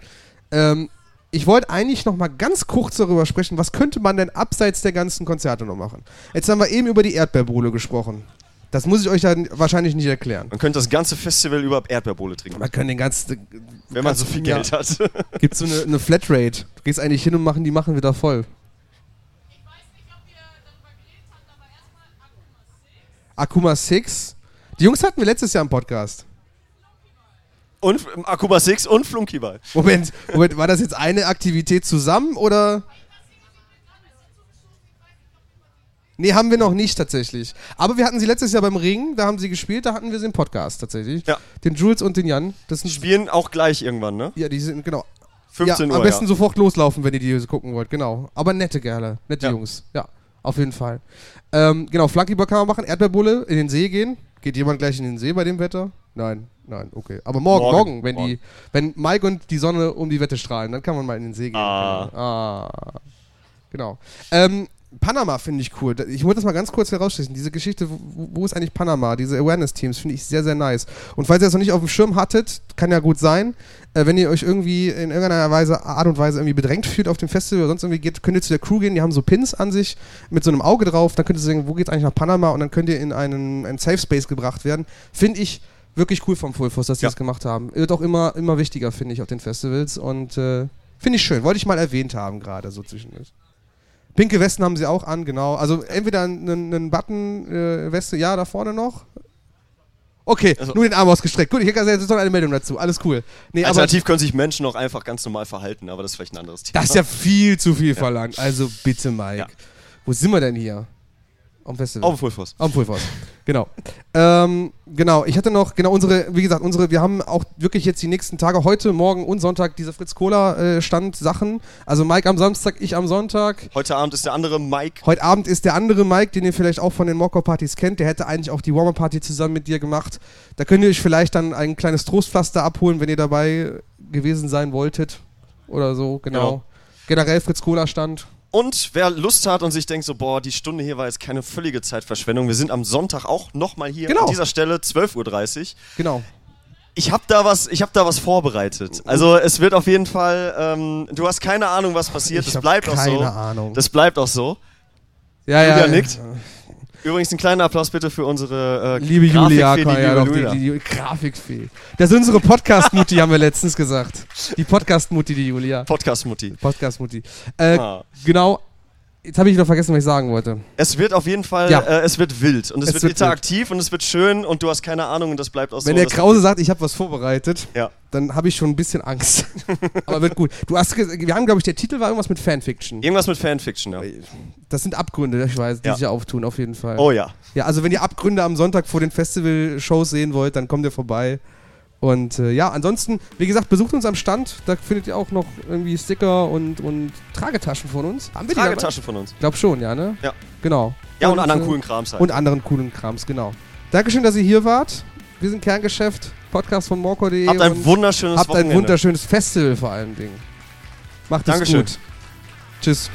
Speaker 1: Ähm, ich wollte eigentlich noch mal ganz kurz darüber sprechen, was könnte man denn abseits der ganzen Konzerte noch machen? Jetzt haben wir eben über die Erdbeerbuhle gesprochen. Das muss ich euch dann wahrscheinlich nicht erklären.
Speaker 2: Man könnte das ganze Festival über Erdbeerbohle trinken.
Speaker 1: Man kann den ganzen.
Speaker 2: Wenn man so viel
Speaker 1: ja.
Speaker 2: Geld hat.
Speaker 1: Gibt so eine, eine Flatrate. Du gehst eigentlich hin und machen die machen wieder voll. Akuma 6. Die Jungs hatten wir letztes Jahr im Podcast.
Speaker 2: Und Akuma 6 und Flunkyball.
Speaker 1: Moment, Moment, war das jetzt eine Aktivität zusammen oder? Nee, haben wir noch nicht tatsächlich. Aber wir hatten sie letztes Jahr beim Ring, da haben sie gespielt, da hatten wir sie im Podcast tatsächlich.
Speaker 2: Ja.
Speaker 1: Den Jules und den Jan. Das sind
Speaker 2: Spielen auch gleich irgendwann, ne?
Speaker 1: Ja, die sind, genau.
Speaker 2: 15
Speaker 1: ja,
Speaker 2: Uhr.
Speaker 1: Am besten
Speaker 2: ja.
Speaker 1: sofort loslaufen, wenn ihr die gucken wollt, genau. Aber nette Kerle, nette
Speaker 2: Ja.
Speaker 1: Jungs. Ja, auf jeden Fall. Ähm, genau, Flunkyball kann man machen, Erdbeerbulle, in den See gehen. Geht jemand gleich in den See bei dem Wetter? Nein, nein, okay. Aber morgen, morgen,
Speaker 2: Morgen,
Speaker 1: wenn
Speaker 2: morgen.
Speaker 1: die, wenn Mike und die Sonne um die Wette strahlen, dann kann man mal in den See gehen.
Speaker 2: Ah.
Speaker 1: Genau. Ah. Genau. Ähm, Panama finde ich cool. Ich wollte das mal ganz kurz herausstellen. Diese Geschichte, wo, wo ist eigentlich Panama? Diese Awareness-Teams finde ich sehr, sehr nice. Und falls ihr das noch nicht auf dem Schirm hattet, kann ja gut sein, äh, wenn ihr euch irgendwie in irgendeiner Weise, Art und Weise irgendwie bedrängt fühlt auf dem Festival oder sonst irgendwie geht, könnt ihr zu der Crew gehen, die haben so Pins an sich mit so einem Auge drauf, dann könnt ihr sagen, wo geht's eigentlich nach Panama und dann könnt ihr in einen, einen Safe Space gebracht werden. Finde ich wirklich cool vom Full Force, dass die
Speaker 2: Ja.
Speaker 1: das gemacht haben. Wird auch immer, immer wichtiger, finde ich, auf den Festivals und äh, finde ich schön. Wollte ich mal erwähnt haben gerade so zwischendurch. Pinke Westen haben sie auch an, genau. Also entweder einen, einen Button, äh, ja, da vorne noch. Okay,
Speaker 2: Also-
Speaker 1: nur den Arm ausgestreckt. Gut, ich hätte jetzt noch eine Meldung dazu. Alles cool. Nee, aber
Speaker 2: Alternativ können sich Menschen auch einfach ganz normal verhalten, aber das ist vielleicht ein anderes Thema.
Speaker 1: das ist ja viel zu viel verlangt. Also bitte, Mike.
Speaker 2: Ja.
Speaker 1: Wo sind wir denn hier? Am Festival.
Speaker 2: Auf dem Fullforce.
Speaker 1: Am Pulvers. Genau. Ähm, genau, ich hatte noch, genau, unsere, wie gesagt, unsere, wir haben auch wirklich jetzt die nächsten Tage, heute, morgen und Sonntag diese Fritz Cola äh. Also Mike am Samstag, ich am Sonntag.
Speaker 2: Heute Abend ist der andere Mike.
Speaker 1: Heute Abend ist der andere Mike, den ihr vielleicht auch von den Mocko-Partys kennt. Der hätte eigentlich auch die Warmer-Party zusammen mit dir gemacht. Da könnt ihr euch vielleicht dann ein kleines Trostpflaster abholen, wenn ihr dabei gewesen sein wolltet. Oder so, genau.
Speaker 2: Genau.
Speaker 1: Generell Fritz Cola Stand.
Speaker 2: Und wer Lust hat und sich denkt so, boah, die Stunde hier war jetzt keine völlige Zeitverschwendung. Wir sind am Sonntag auch nochmal hier
Speaker 1: Genau.
Speaker 2: an dieser Stelle, 12.30 Uhr.
Speaker 1: Genau.
Speaker 2: Ich habe da was, ich habe da was vorbereitet. Also es wird auf jeden Fall, ähm, du hast keine Ahnung, was passiert.
Speaker 1: Ich
Speaker 2: das bleibt auch
Speaker 1: keine
Speaker 2: so.
Speaker 1: Ahnung.
Speaker 2: Das bleibt auch so.
Speaker 1: ja,
Speaker 2: Julia nickt. Übrigens ein kleiner Applaus bitte für unsere äh,
Speaker 1: Liebe Julia,
Speaker 2: Grafikfee, die
Speaker 1: ja,
Speaker 2: liebe
Speaker 1: doch, die, die, die Grafikfee. Das ist unsere Podcast-Mutti, haben wir letztens gesagt. Die Podcast-Mutti, die Julia.
Speaker 2: Podcast-Mutti.
Speaker 1: Podcast-Mutti. Äh,
Speaker 2: Ah.
Speaker 1: Genau. Jetzt habe ich wieder vergessen, was ich sagen wollte.
Speaker 2: Es wird auf jeden Fall,
Speaker 1: Ja.
Speaker 2: äh, es wird wild und es,
Speaker 1: Es
Speaker 2: wird,
Speaker 1: wird
Speaker 2: interaktiv und es wird schön und du hast keine Ahnung und das bleibt auch so.
Speaker 1: Wenn der
Speaker 2: Das-
Speaker 1: Krause sagt, ich habe was vorbereitet,
Speaker 2: Ja.
Speaker 1: dann habe ich schon ein bisschen Angst. Aber wird gut. Du hast wir haben, glaube ich, der Titel war irgendwas mit Fanfiction.
Speaker 2: Irgendwas mit Fanfiction, ja.
Speaker 1: Das sind Abgründe, ich weiß, die
Speaker 2: Ja.
Speaker 1: sich auftun, auf jeden Fall.
Speaker 2: Oh ja.
Speaker 1: Ja, also wenn ihr Abgründe am Sonntag vor den Festival-Shows sehen wollt, dann kommt ihr vorbei. Und äh, ja, ansonsten, wie gesagt, besucht uns am Stand. Da findet ihr auch noch irgendwie Sticker und, und Tragetaschen von uns. Haben wir die
Speaker 2: Tragetasche von uns.
Speaker 1: glaube schon, ja, ne?
Speaker 2: Ja.
Speaker 1: Genau.
Speaker 2: Ja, und, anderen
Speaker 1: äh,
Speaker 2: coolen Krams halt.
Speaker 1: Und anderen coolen Krams, genau. Dankeschön, dass ihr hier wart. Wir sind Kerngeschäft, Podcast von morco.de.
Speaker 2: Habt ein
Speaker 1: und
Speaker 2: wunderschönes
Speaker 1: Habt
Speaker 2: Wochenende.
Speaker 1: ein wunderschönes Festival vor allen Dingen. Macht es
Speaker 2: Dankeschön.
Speaker 1: gut. Tschüss.